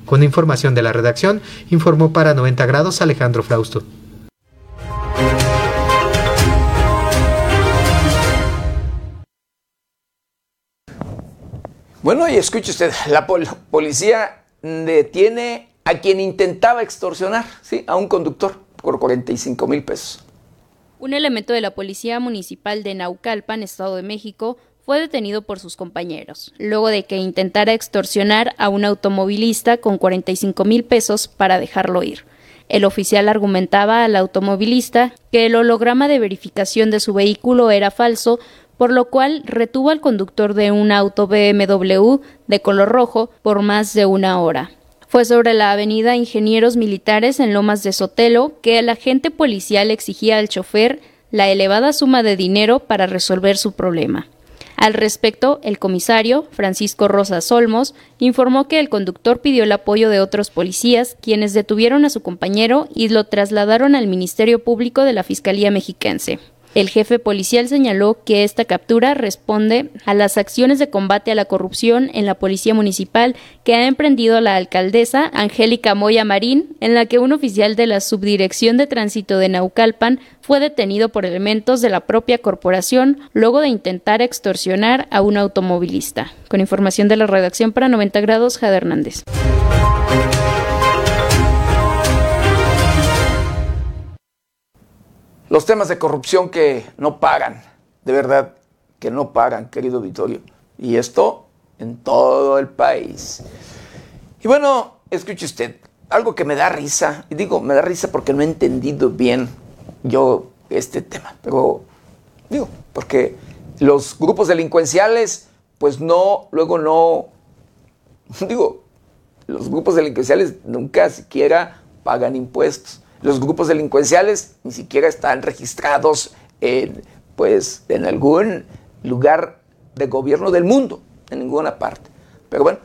Con información de la redacción, informó para 90 grados Alejandro Frausto. Bueno, y escuche usted, la policía detiene a quien intentaba extorsionar, ¿sí? A un conductor por 45 mil pesos. Un elemento de la Policía Municipal de Naucalpan, Estado de México, fue detenido por sus compañeros, luego de que intentara extorsionar a un automovilista con 45 mil pesos para dejarlo ir. El oficial argumentaba al automovilista que el holograma de verificación de su vehículo era falso, por lo cual retuvo al conductor de un auto BMW de color rojo por más de una hora. Fue sobre la avenida Ingenieros Militares en Lomas de Sotelo que el agente policial exigía al chofer la elevada suma de dinero para resolver su problema. Al respecto, el comisario, Francisco Rosas Olmos, informó que el conductor pidió el apoyo de otros policías, quienes detuvieron a su compañero y lo trasladaron al Ministerio Público de la Fiscalía Mexiquense. El jefe policial señaló que esta captura responde a las acciones de combate a la corrupción en la Policía Municipal que ha emprendido la alcaldesa Angélica Moya Marín, en la que un oficial de la Subdirección de Tránsito de Naucalpan fue detenido por elementos de la propia corporación luego de intentar extorsionar a un automovilista. Con información de la redacción para 90 grados, Jade Hernández. Los temas de corrupción que no pagan, de verdad, que no pagan, querido Vitorio. Y esto en todo el país. Y bueno, escuche usted, algo que me da risa, y digo, me da risa porque no he entendido bien yo este tema, pero digo, porque los grupos delincuenciales, pues no, luego no, <laughs> digo, los grupos delincuenciales nunca siquiera pagan impuestos. Los grupos delincuenciales ni siquiera están registrados en, pues, en algún lugar de gobierno del mundo, en ninguna parte. Pero bueno,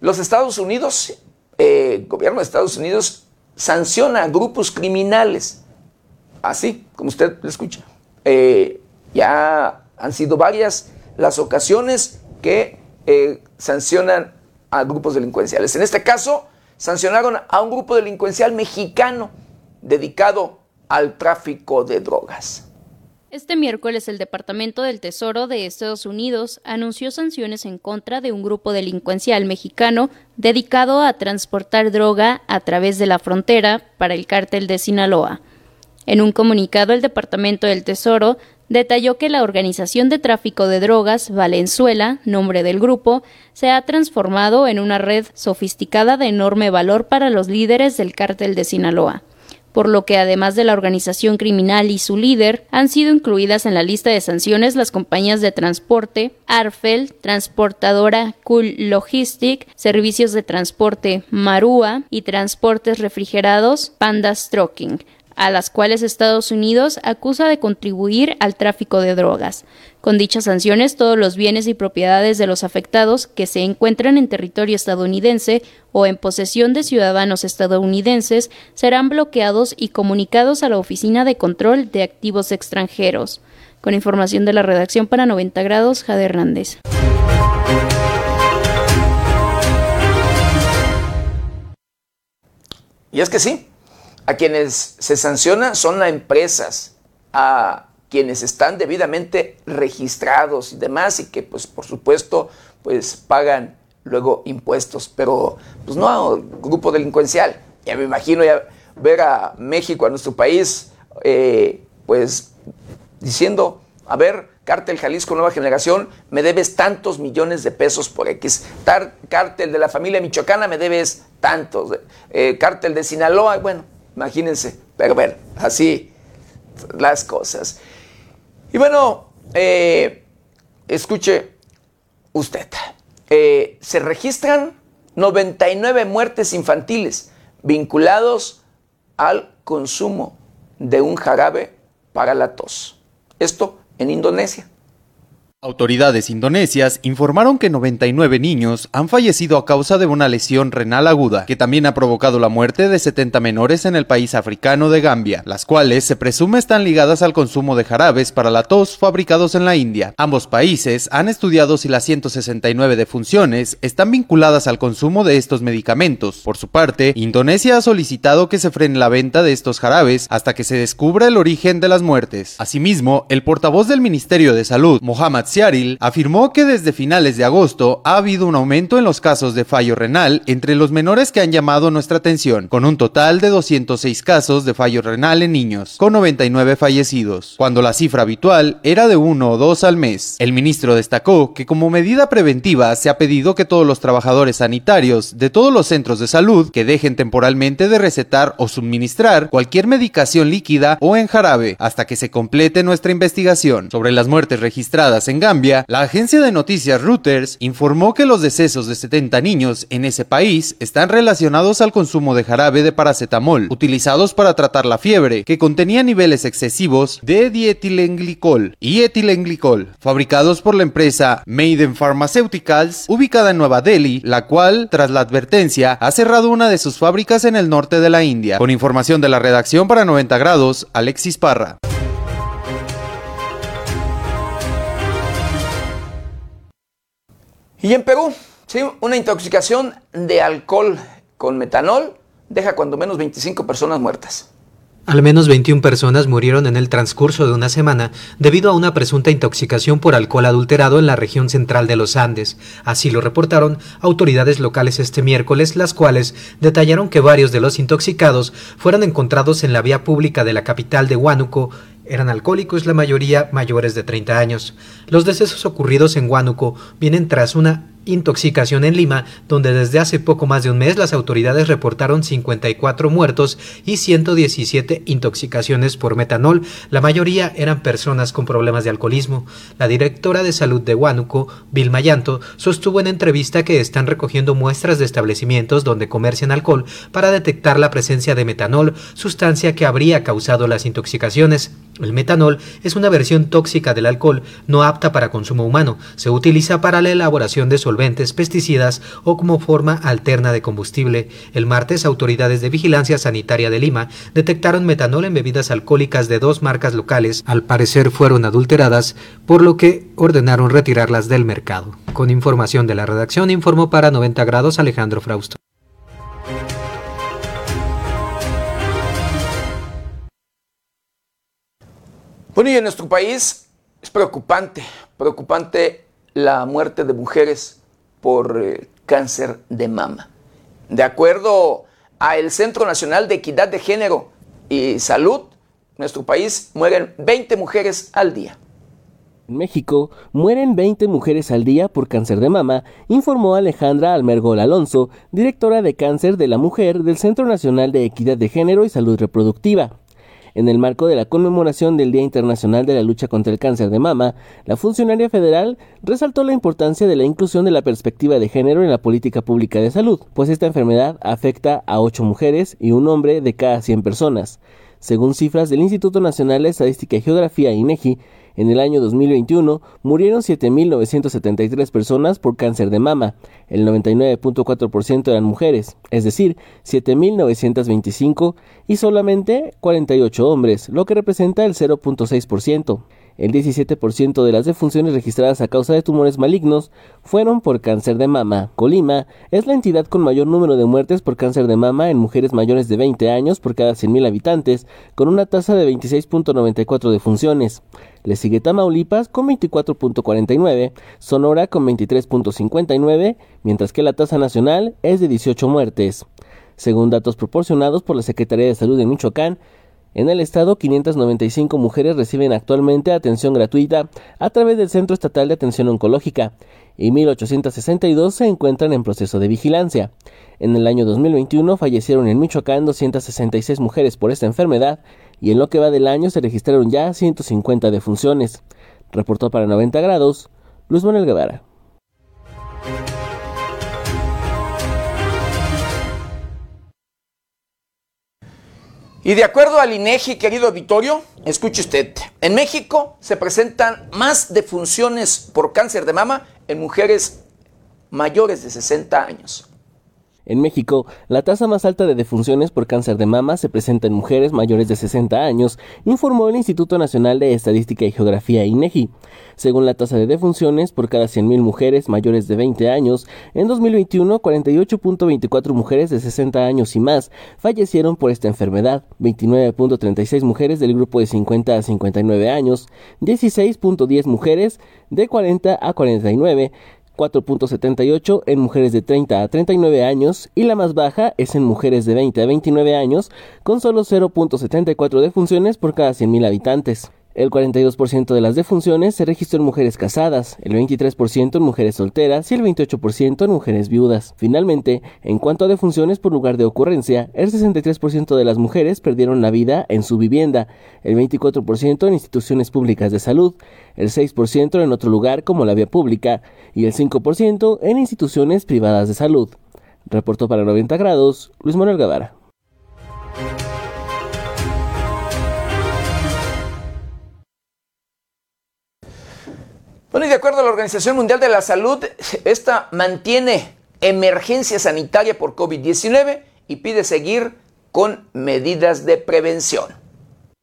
los Estados Unidos, el eh, gobierno de Estados Unidos sanciona a grupos criminales, así como usted lo escucha. Eh, ya han sido varias las ocasiones que eh, sancionan a grupos delincuenciales. En este caso, sancionaron a un grupo delincuencial mexicano dedicado al tráfico de drogas. Este miércoles el Departamento del Tesoro de Estados Unidos anunció sanciones en contra de un grupo delincuencial mexicano dedicado a transportar droga a través de la frontera para el cártel de Sinaloa. En un comunicado el Departamento del Tesoro detalló que la organización de tráfico de drogas Valenzuela, nombre del grupo, se ha transformado en una red sofisticada de enorme valor para los líderes del cártel de Sinaloa por lo que además de la organización criminal y su líder, han sido incluidas en la lista de sanciones las compañías de transporte Arfel, transportadora Cool Logistic, servicios de transporte Marua y transportes refrigerados Pandas Trucking a las cuales Estados Unidos acusa de contribuir al tráfico de drogas. Con dichas sanciones, todos los bienes y propiedades de los afectados que se encuentran en territorio estadounidense o en posesión de ciudadanos estadounidenses serán bloqueados y comunicados a la Oficina de Control de Activos Extranjeros. Con información de la redacción para 90 grados, Jade Hernández. Y es que sí, a quienes se sanciona son las empresas, a quienes están debidamente registrados y demás y que pues por supuesto pues pagan luego impuestos, pero pues no grupo delincuencial. Ya me imagino ya ver a México, a nuestro país, eh, pues diciendo, a ver, Cártel Jalisco Nueva Generación, me debes tantos millones de pesos por X. cártel de la familia Michoacana, me debes tantos. Eh, cártel de Sinaloa, bueno, Imagínense, pero bueno, así las cosas. Y bueno, eh, escuche usted, eh, se registran 99 muertes infantiles vinculados al consumo de un jarabe para la tos. Esto en Indonesia. Autoridades indonesias informaron que 99 niños han fallecido a causa de una lesión renal aguda, que también ha provocado la muerte de 70 menores en el país africano de Gambia, las cuales se presume están ligadas al consumo de jarabes para la tos fabricados en la India. Ambos países han estudiado si las 169 defunciones están vinculadas al consumo de estos medicamentos. Por su parte, Indonesia ha solicitado que se frene la venta de estos jarabes hasta que se descubra el origen de las muertes. Asimismo, el portavoz del Ministerio de Salud, Mohammad Siaril afirmó que desde finales de agosto ha habido un aumento en los casos de fallo renal entre los menores que han llamado nuestra atención, con un total de 206 casos de fallo renal en niños, con 99 fallecidos, cuando la cifra habitual era de uno o dos al mes. El ministro destacó que como medida preventiva se ha pedido que todos los trabajadores sanitarios de todos los centros de salud que dejen temporalmente de recetar o suministrar cualquier medicación líquida o en jarabe hasta que se complete nuestra investigación sobre las muertes registradas en Gambia, la agencia de noticias Reuters informó que los decesos de 70 niños en ese país están relacionados al consumo de jarabe de paracetamol, utilizados para tratar la fiebre, que contenía niveles excesivos de dietilenglicol y etilenglicol, fabricados por la empresa Maiden Pharmaceuticals, ubicada en Nueva Delhi, la cual, tras la advertencia, ha cerrado una de sus fábricas en el norte de la India. Con información de la redacción para 90 grados, Alexis Parra. Y en Perú, ¿sí? una intoxicación de alcohol con metanol deja cuando menos 25 personas muertas. Al menos 21 personas murieron en el transcurso de una semana debido a una presunta intoxicación por alcohol adulterado en la región central de los Andes. Así lo reportaron autoridades locales este miércoles, las cuales detallaron que varios de los intoxicados fueron encontrados en la vía pública de la capital de Huánuco eran alcohólicos, la mayoría mayores de 30 años. Los decesos ocurridos en Huánuco vienen tras una intoxicación en Lima, donde desde hace poco más de un mes las autoridades reportaron 54 muertos y 117 intoxicaciones por metanol. La mayoría eran personas con problemas de alcoholismo. La directora de salud de Huánuco, Vilma Llanto, sostuvo en entrevista que están recogiendo muestras de establecimientos donde comercian alcohol para detectar la presencia de metanol, sustancia que habría causado las intoxicaciones. El metanol es una versión tóxica del alcohol no apta para consumo humano. Se utiliza para la elaboración de solventes, pesticidas o como forma alterna de combustible. El martes, autoridades de vigilancia sanitaria de Lima detectaron metanol en bebidas alcohólicas de dos marcas locales. Al parecer fueron adulteradas, por lo que ordenaron retirarlas del mercado. Con información de la redacción, informó para 90 grados Alejandro Frausto. Bueno, y en nuestro país es preocupante, preocupante la muerte de mujeres por eh, cáncer de mama. De acuerdo a el Centro Nacional de Equidad de Género y Salud, nuestro país mueren 20 mujeres al día. En México mueren 20 mujeres al día por cáncer de mama, informó Alejandra Almergol Alonso, directora de cáncer de la mujer del Centro Nacional de Equidad de Género y Salud Reproductiva. En el marco de la conmemoración del Día Internacional de la Lucha contra el Cáncer de Mama, la funcionaria federal resaltó la importancia de la inclusión de la perspectiva de género en la política pública de salud, pues esta enfermedad afecta a 8 mujeres y un hombre de cada 100 personas. Según cifras del Instituto Nacional de Estadística y Geografía INEGI, en el año 2021 murieron 7.973 personas por cáncer de mama, el 99.4% eran mujeres, es decir, 7.925 y solamente 48 hombres, lo que representa el 0.6%. El 17% de las defunciones registradas a causa de tumores malignos fueron por cáncer de mama. Colima es la entidad con mayor número de muertes por cáncer de mama en mujeres mayores de 20 años por cada 100.000 habitantes, con una tasa de 26.94 defunciones. Le sigue Tamaulipas con 24.49, Sonora con 23.59, mientras que la tasa nacional es de 18 muertes. Según datos proporcionados por la Secretaría de Salud de Michoacán, en el estado, 595 mujeres reciben actualmente atención gratuita a través del Centro Estatal de Atención Oncológica y 1.862 se encuentran en proceso de vigilancia. En el año 2021 fallecieron en Michoacán 266 mujeres por esta enfermedad y en lo que va del año se registraron ya 150 defunciones. Reportó para 90 grados Luis Manuel Guevara. Y de acuerdo al INEGI, querido auditorio, escuche usted, en México se presentan más defunciones por cáncer de mama en mujeres mayores de 60 años. En México, la tasa más alta de defunciones por cáncer de mama se presenta en mujeres mayores de 60 años, informó el Instituto Nacional de Estadística y Geografía INEGI. Según la tasa de defunciones por cada 100.000 mujeres mayores de 20 años, en 2021 48.24 mujeres de 60 años y más fallecieron por esta enfermedad, 29.36 mujeres del grupo de 50 a 59 años, 16.10 mujeres de 40 a 49, 4.78 en mujeres de 30 a 39 años y la más baja es en mujeres de 20 a 29 años con solo 0.74 defunciones por cada 100.000 habitantes. El 42% de las defunciones se registró en mujeres casadas, el 23% en mujeres solteras y el 28% en mujeres viudas. Finalmente, en cuanto a defunciones por lugar de ocurrencia, el 63% de las mujeres perdieron la vida en su vivienda, el 24% en instituciones públicas de salud, el 6% en otro lugar como la vía pública y el 5% en instituciones privadas de salud. Reportó para 90 grados Luis Manuel Guevara. Bueno, y de acuerdo a la Organización Mundial de la Salud, esta mantiene emergencia sanitaria por COVID-19 y pide seguir con medidas de prevención.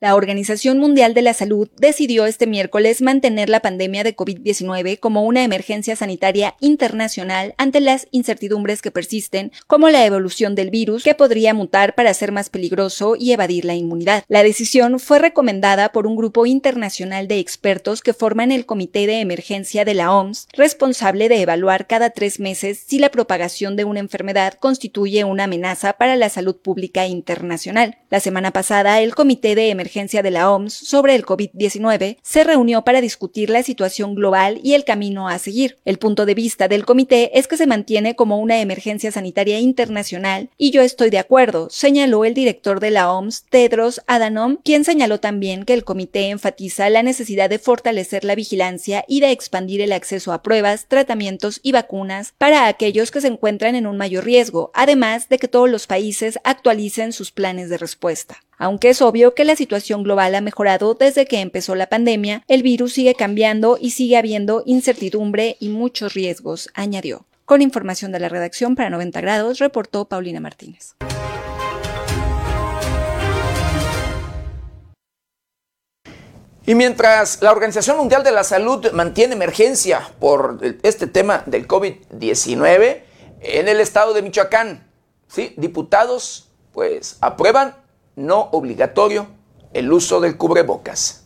La Organización Mundial de la Salud decidió este miércoles mantener la pandemia de COVID-19 como una emergencia sanitaria internacional ante las incertidumbres que persisten, como la evolución del virus, que podría mutar para ser más peligroso y evadir la inmunidad. La decisión fue recomendada por un grupo internacional de expertos que forman el Comité de Emergencia de la OMS, responsable de evaluar cada tres meses si la propagación de una enfermedad constituye una amenaza para la salud pública internacional. La semana pasada, el Comité de Emergencia de la OMS sobre el COVID-19 se reunió para discutir la situación global y el camino a seguir. El punto de vista del comité es que se mantiene como una emergencia sanitaria internacional y yo estoy de acuerdo, señaló el director de la OMS, Tedros Adhanom, quien señaló también que el comité enfatiza la necesidad de fortalecer la vigilancia y de expandir el acceso a pruebas, tratamientos y vacunas para aquellos que se encuentran en un mayor riesgo, además de que todos los países actualicen sus planes de respuesta. Aunque es obvio que la situación global ha mejorado desde que empezó la pandemia, el virus sigue cambiando y sigue habiendo incertidumbre y muchos riesgos, añadió. Con información de la redacción para 90 grados, reportó Paulina Martínez. Y mientras la Organización Mundial de la Salud mantiene emergencia por este tema del COVID-19, en el estado de Michoacán, ¿sí? diputados pues aprueban no obligatorio el uso del cubrebocas.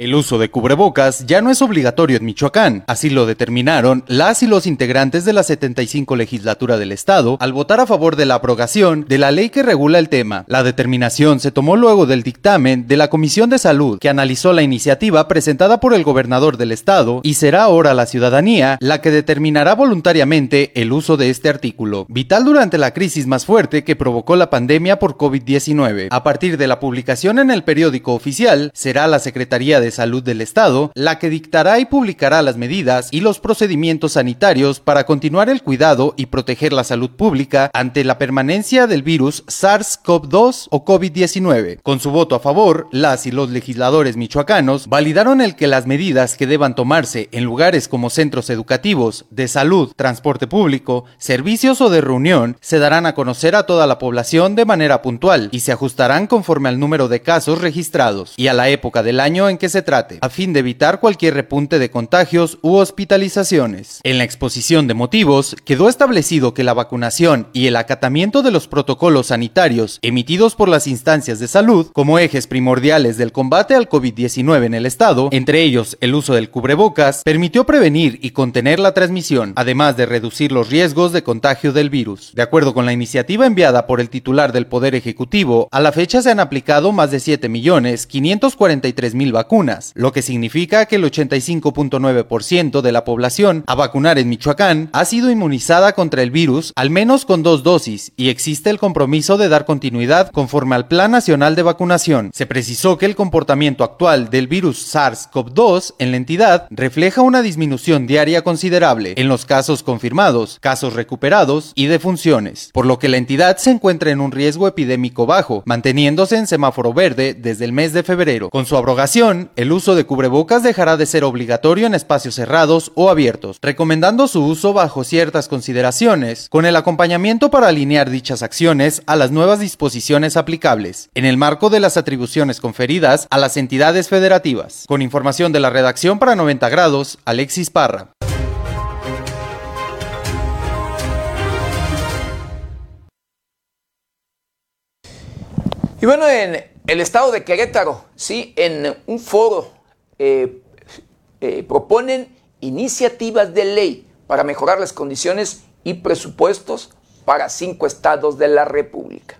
El uso de cubrebocas ya no es obligatorio en Michoacán, así lo determinaron las y los integrantes de la 75 legislatura del Estado al votar a favor de la abrogación de la ley que regula el tema. La determinación se tomó luego del dictamen de la Comisión de Salud que analizó la iniciativa presentada por el gobernador del Estado y será ahora la ciudadanía la que determinará voluntariamente el uso de este artículo, vital durante la crisis más fuerte que provocó la pandemia por COVID-19. A partir de la publicación en el periódico oficial, será la Secretaría de Salud del Estado la que dictará y publicará las medidas y los procedimientos sanitarios para continuar el cuidado y proteger la salud pública ante la permanencia del virus SARS-CoV-2 o COVID-19. Con su voto a favor, las y los legisladores michoacanos validaron el que las medidas que deban tomarse en lugares como centros educativos, de salud, transporte público, servicios o de reunión se darán a conocer a toda la población de manera puntual y se ajustarán conforme al número de casos registrados y a la época del año en que se trate, a fin de evitar cualquier repunte de contagios u hospitalizaciones. En la exposición de motivos, quedó establecido que la vacunación y el acatamiento de los protocolos sanitarios emitidos por las instancias de salud como ejes primordiales del combate al COVID-19 en el estado, entre ellos el uso del cubrebocas, permitió prevenir y contener la transmisión, además de reducir los riesgos de contagio del virus. De acuerdo con la iniciativa enviada por el titular del Poder Ejecutivo, a la fecha se han aplicado más de 7.543.000 vacunas, lo que significa que el 85.9% de la población a vacunar en Michoacán ha sido inmunizada contra el virus al menos con dos dosis y existe el compromiso de dar continuidad conforme al Plan Nacional de Vacunación. Se precisó que el comportamiento actual del virus SARS-CoV-2 en la entidad refleja una disminución diaria considerable en los casos confirmados, casos recuperados y defunciones, por lo que la entidad se encuentra en un riesgo epidémico bajo, manteniéndose en semáforo verde desde el mes de febrero. Con su abrogación, el uso de cubrebocas dejará de ser obligatorio en espacios cerrados o abiertos, recomendando su uso bajo ciertas consideraciones, con el acompañamiento para alinear dichas acciones a las nuevas disposiciones aplicables, en el marco de las atribuciones conferidas a las entidades federativas. Con información de la redacción para 90 grados, Alexis Parra. Y bueno, en el estado de Querétaro, sí, en un foro eh, eh, proponen iniciativas de ley para mejorar las condiciones y presupuestos para cinco estados de la República.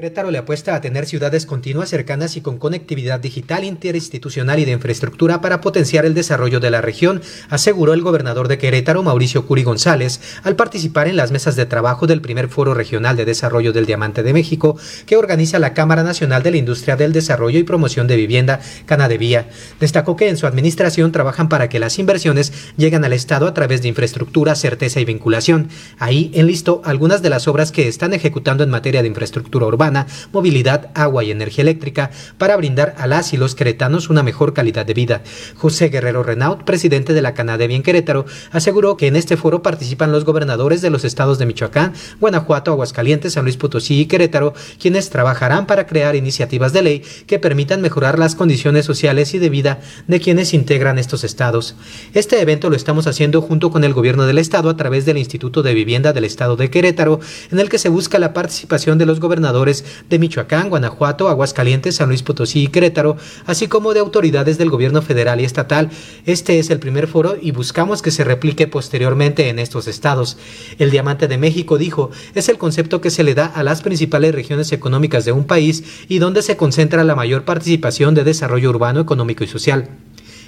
Querétaro le apuesta a tener ciudades continuas, cercanas y con conectividad digital, interinstitucional y de infraestructura para potenciar el desarrollo de la región, aseguró el gobernador de Querétaro, Mauricio Curi González, al participar en las mesas de trabajo del primer Foro Regional de Desarrollo del Diamante de México, que organiza la Cámara Nacional de la Industria del Desarrollo y Promoción de Vivienda, Canadevía. Destacó que en su administración trabajan para que las inversiones lleguen al Estado a través de infraestructura, certeza y vinculación. Ahí enlistó algunas de las obras que están ejecutando en materia de infraestructura urbana movilidad, agua y energía eléctrica para brindar a las y los queretanos una mejor calidad de vida. José Guerrero Renaud, presidente de la Canadá Bien Querétaro, aseguró que en este foro participan los gobernadores de los estados de Michoacán, Guanajuato, Aguascalientes, San Luis Potosí y Querétaro, quienes trabajarán para crear iniciativas de ley que permitan mejorar las condiciones sociales y de vida de quienes integran estos estados. Este evento lo estamos haciendo junto con el gobierno del estado a través del Instituto de Vivienda del Estado de Querétaro, en el que se busca la participación de los gobernadores de Michoacán, Guanajuato, Aguascalientes, San Luis Potosí y Querétaro, así como de autoridades del gobierno federal y estatal. Este es el primer foro y buscamos que se replique posteriormente en estos estados. El Diamante de México, dijo, es el concepto que se le da a las principales regiones económicas de un país y donde se concentra la mayor participación de desarrollo urbano, económico y social.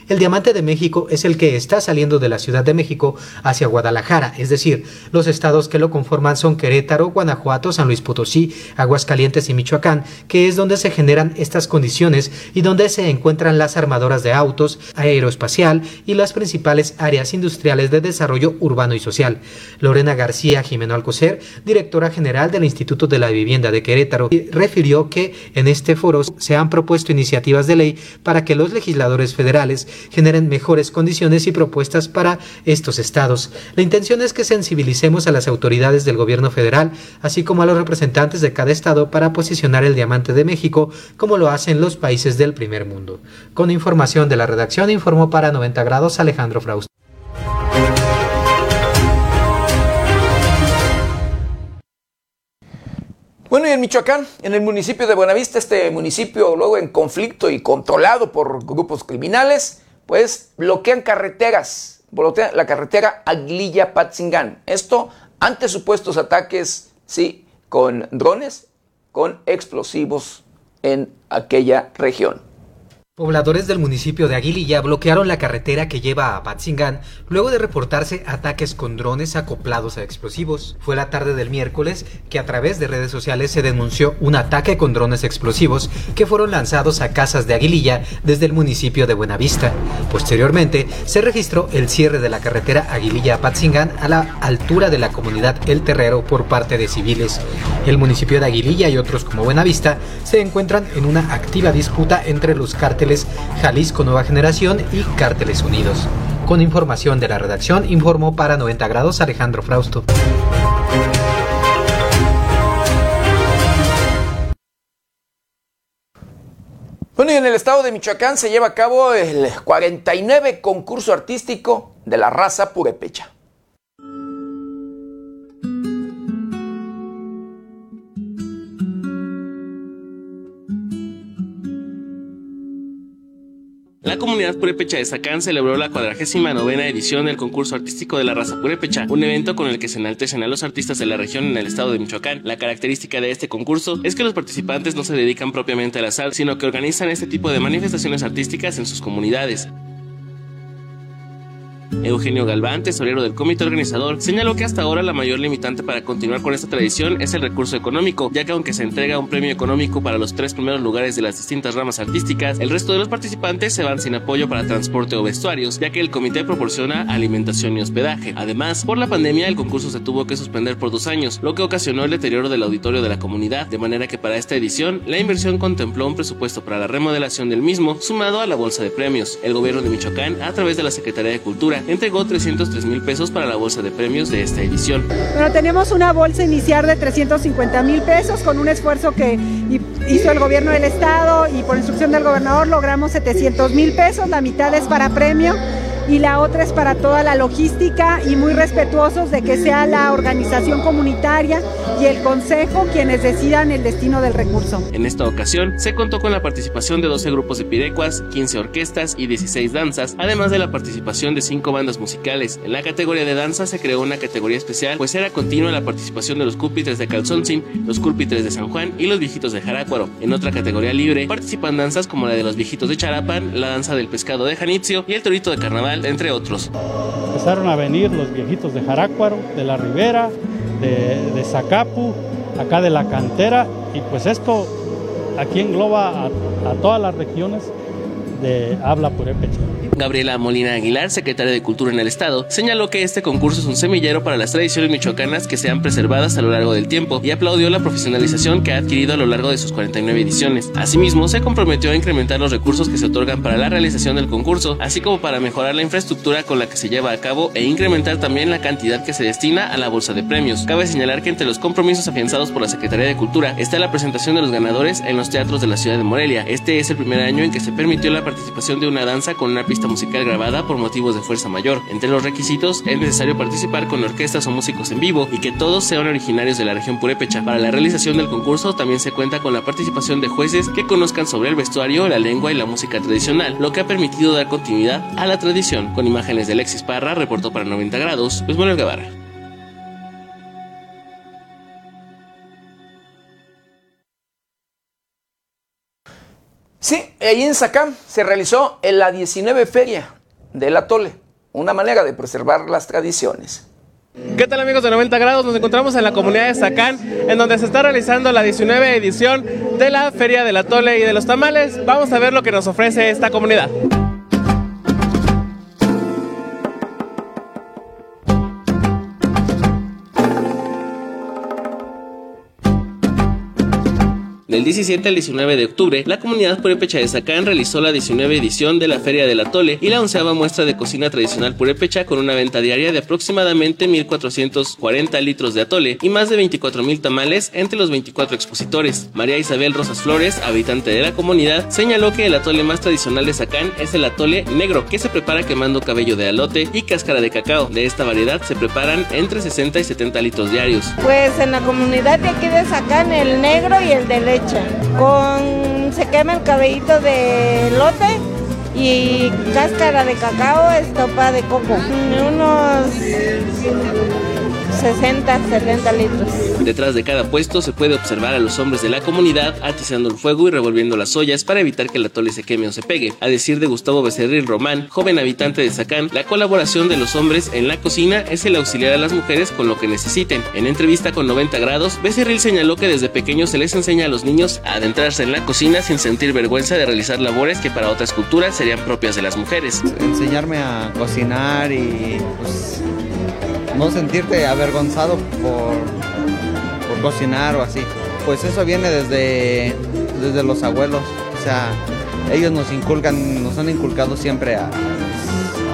El diamante de México es el que está saliendo de la Ciudad de México hacia Guadalajara, es decir, los estados que lo conforman son Querétaro, Guanajuato, San Luis Potosí, Aguascalientes y Michoacán, que es donde se generan estas condiciones y donde se encuentran las armadoras de autos, aeroespacial y las principales áreas industriales de desarrollo urbano y social. Lorena García Jimeno Alcocer, directora general del Instituto de la Vivienda de Querétaro, refirió que en este foro se han propuesto iniciativas de ley para que los legisladores federales generen mejores condiciones y propuestas para estos estados. La intención es que sensibilicemos a las autoridades del gobierno federal, así como a los representantes de cada estado para posicionar el diamante de México como lo hacen los países del primer mundo. Con información de la redacción informó para 90 grados Alejandro Fraust. Bueno, y en Michoacán, en el municipio de Buenavista, este municipio luego en conflicto y controlado por grupos criminales, pues bloquean carreteras, bloquean la carretera Aguililla-Patzingán. Esto ante supuestos ataques, sí, con drones, con explosivos en aquella región. Pobladores del municipio de Aguililla bloquearon la carretera que lleva a Patzingán luego de reportarse ataques con drones acoplados a explosivos. Fue la tarde del miércoles que a través de redes sociales se denunció un ataque con drones explosivos que fueron lanzados a casas de Aguililla desde el municipio de Buenavista. Posteriormente se registró el cierre de la carretera Aguililla-Patzingán a la altura de la comunidad El Terrero por parte de civiles. El municipio de Aguililla y otros como Buenavista se encuentran en una activa disputa entre los cárteles Jalisco Nueva Generación y Cárteles Unidos. Con información de la redacción, informó para 90 grados Alejandro Frausto. Bueno, en el estado de Michoacán se lleva a cabo el 49 concurso artístico de la raza purepecha. La comunidad purépecha de Zacán celebró la 49 edición del concurso artístico de la raza purépecha, un evento con el que se enaltecen a los artistas de la región en el estado de Michoacán. La característica de este concurso es que los participantes no se dedican propiamente a la sal, sino que organizan este tipo de manifestaciones artísticas en sus comunidades. Eugenio Galván, tesorero del comité organizador, señaló que hasta ahora la mayor limitante para continuar con esta tradición es el recurso económico, ya que aunque se entrega un premio económico para los tres primeros lugares de las distintas ramas artísticas, el resto de los participantes se van sin apoyo para transporte o vestuarios, ya que el comité proporciona alimentación y hospedaje. Además, por la pandemia el concurso se tuvo que suspender por dos años, lo que ocasionó el deterioro del auditorio de la comunidad, de manera que para esta edición la inversión contempló un presupuesto para la remodelación del mismo, sumado a la bolsa de premios. El gobierno de Michoacán, a través de la Secretaría de Cultura, entregó 303 mil pesos para la bolsa de premios de esta edición. Bueno, tenemos una bolsa inicial de 350 mil pesos con un esfuerzo que hizo el gobierno del estado y por instrucción del gobernador logramos 700 mil pesos, la mitad es para premio y la otra es para toda la logística y muy respetuosos de que sea la organización comunitaria y el consejo quienes decidan el destino del recurso. En esta ocasión se contó con la participación de 12 grupos de pirecuas, 15 orquestas y 16 danzas, además de la participación de 5 bandas musicales. En la categoría de danza se creó una categoría especial, pues era continua la participación de los cúlpitres de Calzoncin, los cúlpitres de San Juan y los viejitos de Jarácuaro. En otra categoría libre participan danzas como la de los viejitos de Charapan, la danza del pescado de Janitzio y el torito de carnaval entre otros. Empezaron a venir los viejitos de Jarácuaro, de la Ribera, de, Zacapu, acá de la cantera, y pues esto aquí engloba a, a todas las regiones de habla purépecha. Gabriela Molina Aguilar, secretaria de Cultura en el Estado, señaló que este concurso es un semillero para las tradiciones michoacanas que sean preservadas a lo largo del tiempo y aplaudió la profesionalización que ha adquirido a lo largo de sus 49 ediciones. Asimismo, se comprometió a incrementar los recursos que se otorgan para la realización del concurso, así como para mejorar la infraestructura con la que se lleva a cabo e incrementar también la cantidad que se destina a la bolsa de premios. Cabe señalar que entre los compromisos afianzados por la Secretaría de Cultura está la presentación de los ganadores en los teatros de la ciudad de Morelia. Este es el primer año en que se permitió la participación de una danza con una pista musical grabada por motivos de fuerza mayor. Entre los requisitos es necesario participar con orquestas o músicos en vivo y que todos sean originarios de la región purépecha. Para la realización del concurso también se cuenta con la participación de jueces que conozcan sobre el vestuario, la lengua y la música tradicional, lo que ha permitido dar continuidad a la tradición. Con imágenes de Alexis Parra, reportó para 90 grados, Luis Manuel Guevara. Sí, ahí en Sacam se realizó en la 19 Feria del Atole, una manera de preservar las tradiciones. ¿Qué tal amigos de 90 grados? Nos encontramos en la comunidad de Sacán, en donde se está realizando la 19 edición de la Feria del Atole y de los Tamales. Vamos a ver lo que nos ofrece esta comunidad. Del Del 17 al 19 de octubre, la comunidad purépecha de Zacán realizó la 19 edición de la Feria del Atole y la onceava muestra de cocina tradicional purépecha con una venta diaria de aproximadamente 1.440 litros de atole y más de 24.000 tamales entre los 24 expositores. María Isabel Rosas Flores, habitante de la comunidad, señaló que el atole más tradicional de Zacán es el atole negro, que se prepara quemando cabello de alote y cáscara de cacao. De esta variedad se preparan entre 60 y 70 litros diarios. Pues en la comunidad de aquí de Zacán el negro y el de leche. Con se quema el cabellito de lote y cáscara de cacao, estopa de coco. Unos 60, 70 litros. Detrás de cada puesto se puede observar a los hombres de la comunidad atizando el fuego y revolviendo las ollas para evitar que el atole se queme o se pegue. A decir de Gustavo Becerril Román, joven habitante de Zacán, la colaboración de los hombres en la cocina es el auxiliar a las mujeres con lo que necesiten. En entrevista con 90 grados, Becerril señaló que desde pequeños se les enseña a los niños a adentrarse en la cocina sin sentir vergüenza de realizar labores que para otras culturas serían propias de las mujeres. Enseñarme a cocinar y pues no sentirte avergonzado por, por cocinar o así. Pues eso viene desde, desde los abuelos. O sea, ellos nos inculcan, nos han inculcado siempre a,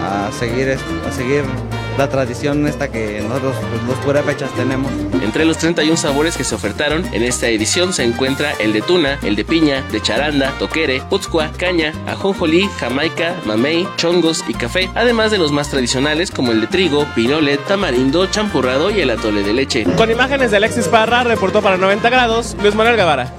a seguir, a seguir la tradición esta que nosotros pues, los purépechas tenemos. Entre los 31 sabores que se ofertaron en esta edición se encuentra el de tuna, el de piña, de charanda, toquere, putzcua, caña, ajonjolí, jamaica, mamey, chongos y café, además de los más tradicionales como el de trigo, pinole, tamarindo, champurrado y el atole de leche. Con imágenes de Alexis Parra, reportó para 90 grados Luis Manuel Guevara.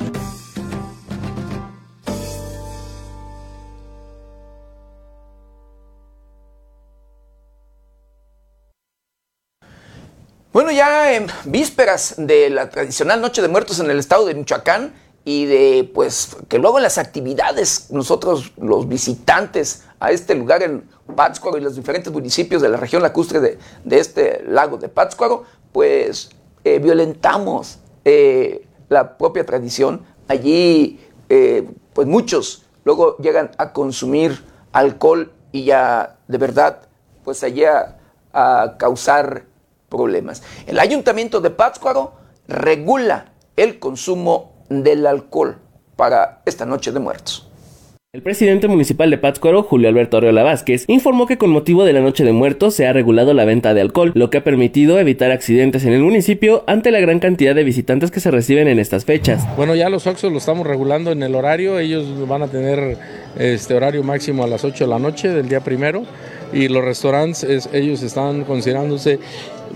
Bueno, ya en vísperas de la tradicional Noche de Muertos en el estado de Michoacán y de pues que luego las actividades nosotros los visitantes a este lugar en Pátzcuaro y los diferentes municipios de la región lacustre de, de este lago de Pátzcuaro, pues eh, violentamos eh, la propia tradición. Allí eh, pues muchos luego llegan a consumir alcohol y ya de verdad pues allá a causar problemas. El ayuntamiento de Pátzcuaro regula el consumo del alcohol para esta noche de muertos. El presidente municipal de Pátzcuaro, Julio Alberto Arreola Vázquez, informó que con motivo de la Noche de Muertos se ha regulado la venta de alcohol, lo que ha permitido evitar accidentes en el municipio ante la gran cantidad de visitantes que se reciben en estas fechas. Bueno, ya los Oxos lo estamos regulando en el horario, ellos van a tener este horario máximo a las 8 de la noche del día primero y los restaurantes ellos están considerándose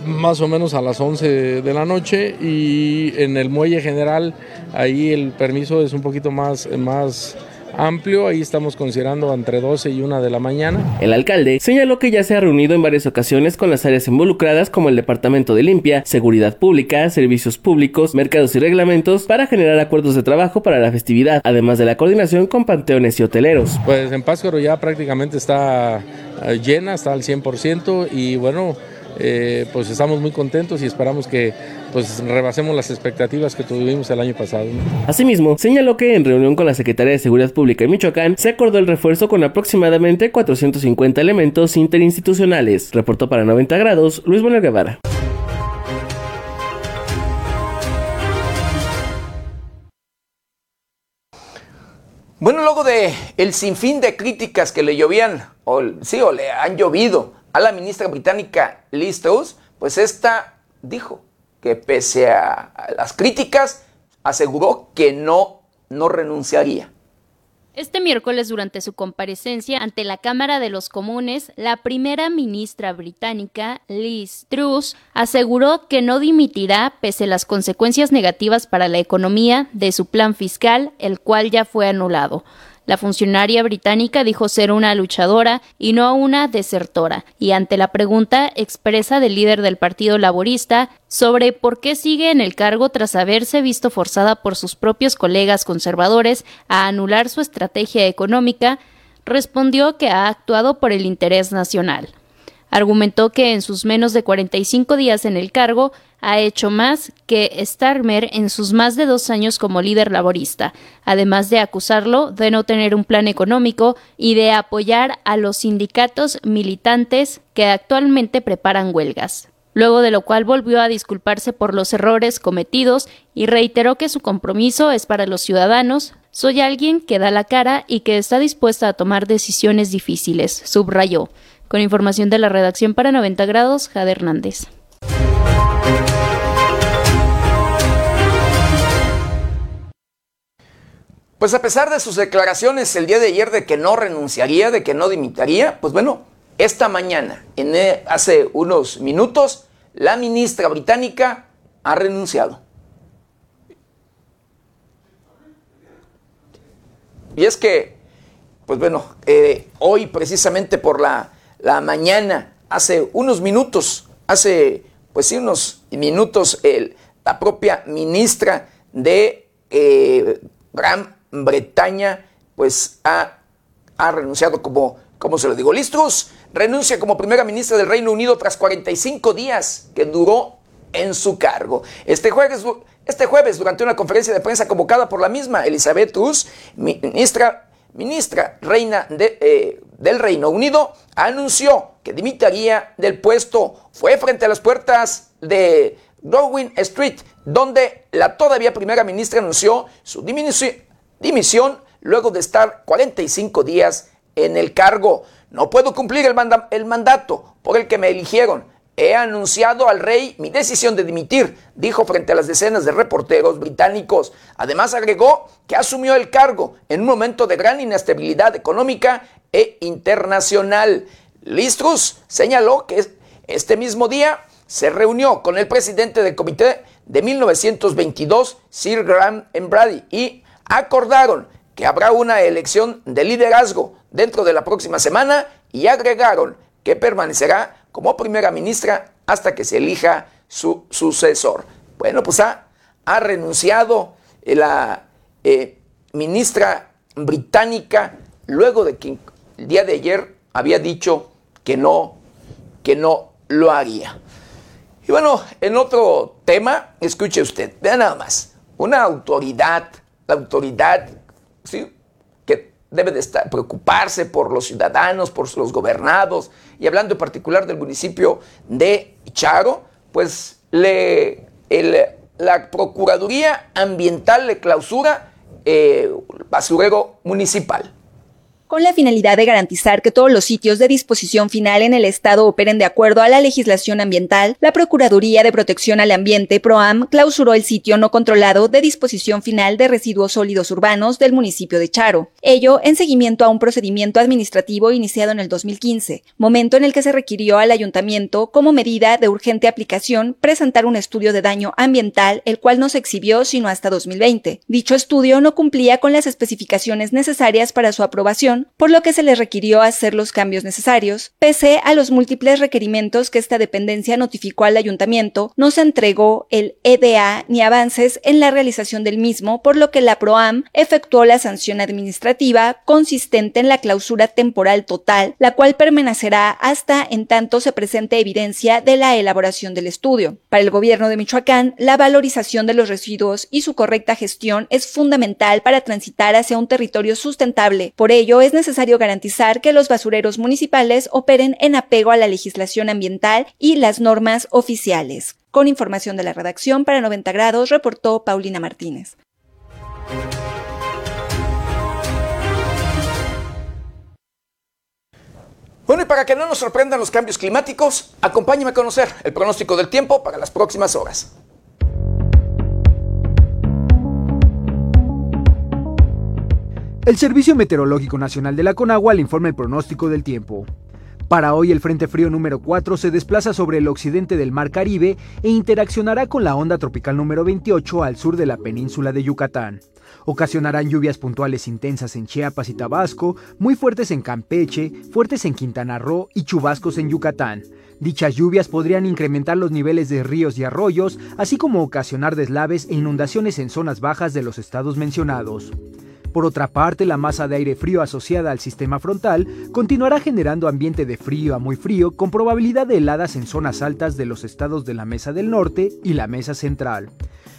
más o menos a las 11 de la noche y en el muelle general ahí el permiso es un poquito más, más amplio, ahí estamos considerando entre 12 y 1 de la mañana. El alcalde señaló que ya se ha reunido en varias ocasiones con las áreas involucradas como el Departamento de Limpia, Seguridad Pública, Servicios Públicos, Mercados y Reglamentos para generar acuerdos de trabajo para la festividad, además de la coordinación con panteones y hoteleros. Pues en Páscaro ya prácticamente está eh, llena, está al 100% y bueno, eh, pues estamos muy contentos y esperamos que pues rebasemos las expectativas que tuvimos el año pasado. Asimismo, señaló que en reunión con la Secretaría de Seguridad Pública de Michoacán se acordó el refuerzo con aproximadamente 450 elementos interinstitucionales. Reportó para 90 grados Luis Manuel Guevara. Bueno, luego de el sinfín de críticas que le llovían, o sí, o le han llovido a la ministra británica Liz Truss, pues esta dijo que pese a las críticas, aseguró que no, no renunciaría. Este miércoles, durante su comparecencia ante la Cámara de los Comunes, la primera ministra británica, Liz Truss, aseguró que no dimitirá pese a las consecuencias negativas para la economía de su plan fiscal, el cual ya fue anulado. La funcionaria británica dijo ser una luchadora y no una desertora, y ante la pregunta expresa del líder del Partido Laborista sobre por qué sigue en el cargo tras haberse visto forzada por sus propios colegas conservadores a anular su estrategia económica, respondió que ha actuado por el interés nacional. Argumentó que en sus menos de 45 días en el cargo ha hecho más que Starmer en sus más de dos años como líder laborista, además de acusarlo de no tener un plan económico y de apoyar a los sindicatos militantes que actualmente preparan huelgas. luego de lo cual volvió a disculparse por los errores cometidos y reiteró que su compromiso es para los ciudadanos. Soy alguien que da la cara y que está dispuesta a tomar decisiones difíciles, subrayó. Con información de la redacción para 90 grados, Jade Hernández. Pues a pesar de sus declaraciones el día de ayer de que no renunciaría, de que no dimitaría, pues bueno, esta mañana, en, eh, hace unos minutos, la ministra británica ha renunciado. Y es que, pues bueno, eh, hoy precisamente por la, la, mañana, hace unos minutos, hace pues sí, unos minutos, el, la propia ministra de eh, Gran Bretaña, pues ha, renunciado como, como se lo digo, Listrus renuncia como primera ministra del Reino Unido tras 45 días que duró en su cargo. Este jueves, este jueves durante una conferencia de prensa convocada por la misma Elizabeth Truss, ministra, ministra reina eh, del Reino Unido, anunció que dimitiría del puesto. Fue frente a las puertas de Downing Street, donde la todavía primera ministra anunció su dimisión luego de estar 45 días en el cargo. No puedo cumplir el mandato por el que me eligieron. He anunciado al rey mi decisión de dimitir, dijo frente a las decenas de reporteros británicos. Además agregó que asumió el cargo en un momento de gran inestabilidad económica e internacional. Listrus señaló que este mismo día se reunió con el presidente del comité de 1922, Sir Graham Brady, y acordaron que habrá una elección de liderazgo dentro de la próxima semana y agregaron que permanecerá como primera ministra hasta que se elija su sucesor. Bueno, pues ha, ha renunciado la eh, ministra británica luego de que el día de ayer había dicho que no, que no lo haría. Y bueno, en otro tema, escuche usted, vea nada más, una autoridad, la autoridad ¿sí? Debe de estar, preocuparse por los ciudadanos, por los gobernados, y hablando en particular del municipio de Charo, pues le, la Procuraduría Ambiental le clausura eh, basurero municipal con la finalidad de garantizar que todos los sitios de disposición final en el Estado operen de acuerdo a la legislación ambiental, la Procuraduría de Protección al Ambiente, PROAM, clausuró el sitio no controlado de disposición final de residuos sólidos urbanos del municipio de Charo. Ello en seguimiento a un procedimiento administrativo iniciado en el 2015, momento en el que se requirió al ayuntamiento, como medida de urgente aplicación, presentar un estudio de daño ambiental, el cual no se exhibió sino hasta 2020. Dicho estudio no cumplía con las especificaciones necesarias para su aprobación por lo que se les requirió hacer los cambios necesarios. Pese a los múltiples requerimientos que esta dependencia notificó al ayuntamiento, no se entregó el EDA ni avances en la realización del mismo, por lo que la PROAM efectuó la sanción administrativa consistente en la clausura temporal total, la cual permanecerá hasta en tanto se presente evidencia de la elaboración del estudio. Para el gobierno de Michoacán, la valorización de los residuos y su correcta gestión es fundamental para transitar hacia un territorio sustentable. Por ello, es necesario garantizar que los basureros municipales operen en apego a la legislación ambiental y las normas oficiales. Con información de la redacción para 90 grados, reportó Paulina Martínez. Bueno, y para que no nos sorprendan los cambios climáticos, acompáñeme a conocer el pronóstico del tiempo para las próximas horas. El Servicio Meteorológico Nacional de la Conagua le informa el pronóstico del tiempo. Para hoy el Frente Frío número 4 se desplaza sobre el occidente del Mar Caribe e interaccionará con la onda tropical número 28 al sur de la península de Yucatán. Ocasionarán lluvias puntuales intensas en Chiapas y Tabasco, muy fuertes en Campeche, fuertes en Quintana Roo y chubascos en Yucatán. Dichas lluvias podrían incrementar los niveles de ríos y arroyos, así como ocasionar deslaves e inundaciones en zonas bajas de los estados mencionados. Por otra parte, la masa de aire frío asociada al sistema frontal continuará generando ambiente de frío a muy frío con probabilidad de heladas en zonas altas de los estados de la Mesa del Norte y la Mesa Central.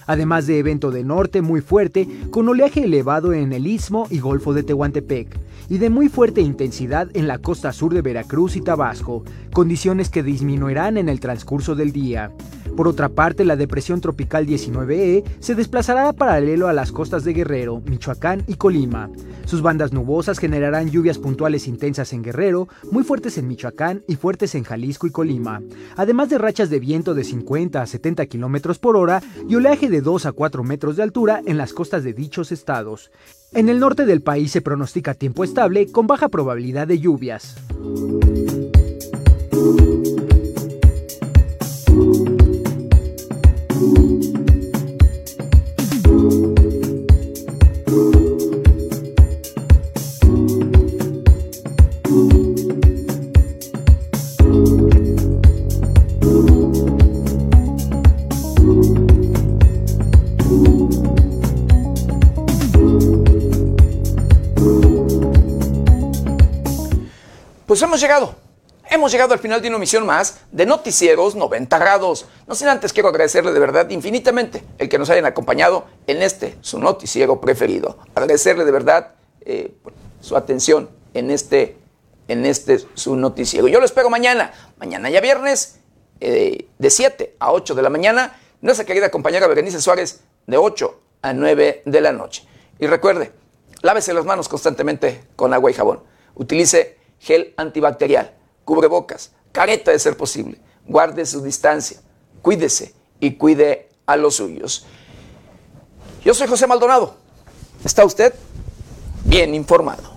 Además de evento de norte muy fuerte con oleaje elevado en el Istmo y Golfo de Tehuantepec. y de muy fuerte intensidad en la costa sur de Veracruz y Tabasco, condiciones que disminuirán en el transcurso del día. Por otra parte, la depresión tropical 19E se desplazará paralelo a las costas de Guerrero, Michoacán y Colima. Sus bandas nubosas generarán lluvias puntuales intensas en Guerrero, muy fuertes en Michoacán y fuertes en Jalisco y Colima, además de rachas de viento de 50 a 70 kilómetros por hora y oleaje de 2 a 4 metros de altura en las costas de dichos estados. En el norte del país se pronostica tiempo estable con baja probabilidad de lluvias. Pues hemos llegado. Hemos llegado al final de una emisión más de Noticieros 90 grados. No sin antes quiero agradecerle de verdad infinitamente el que nos hayan acompañado en este, su noticiero preferido. Agradecerle de verdad eh, su atención en este, en este, su noticiero. Yo lo espero mañana, mañana ya viernes, eh, de 7 a 8 de la mañana. Nuestra querida compañera Berenice Suárez, de 8 a 9 de la noche. Y recuerde, lávese las manos constantemente con agua y jabón. Utilice gel antibacterial, cubrebocas, careta de ser posible. Guarde su distancia, cuídese y cuide a los suyos. Yo soy José Maldonado. ¿Está usted bien informado?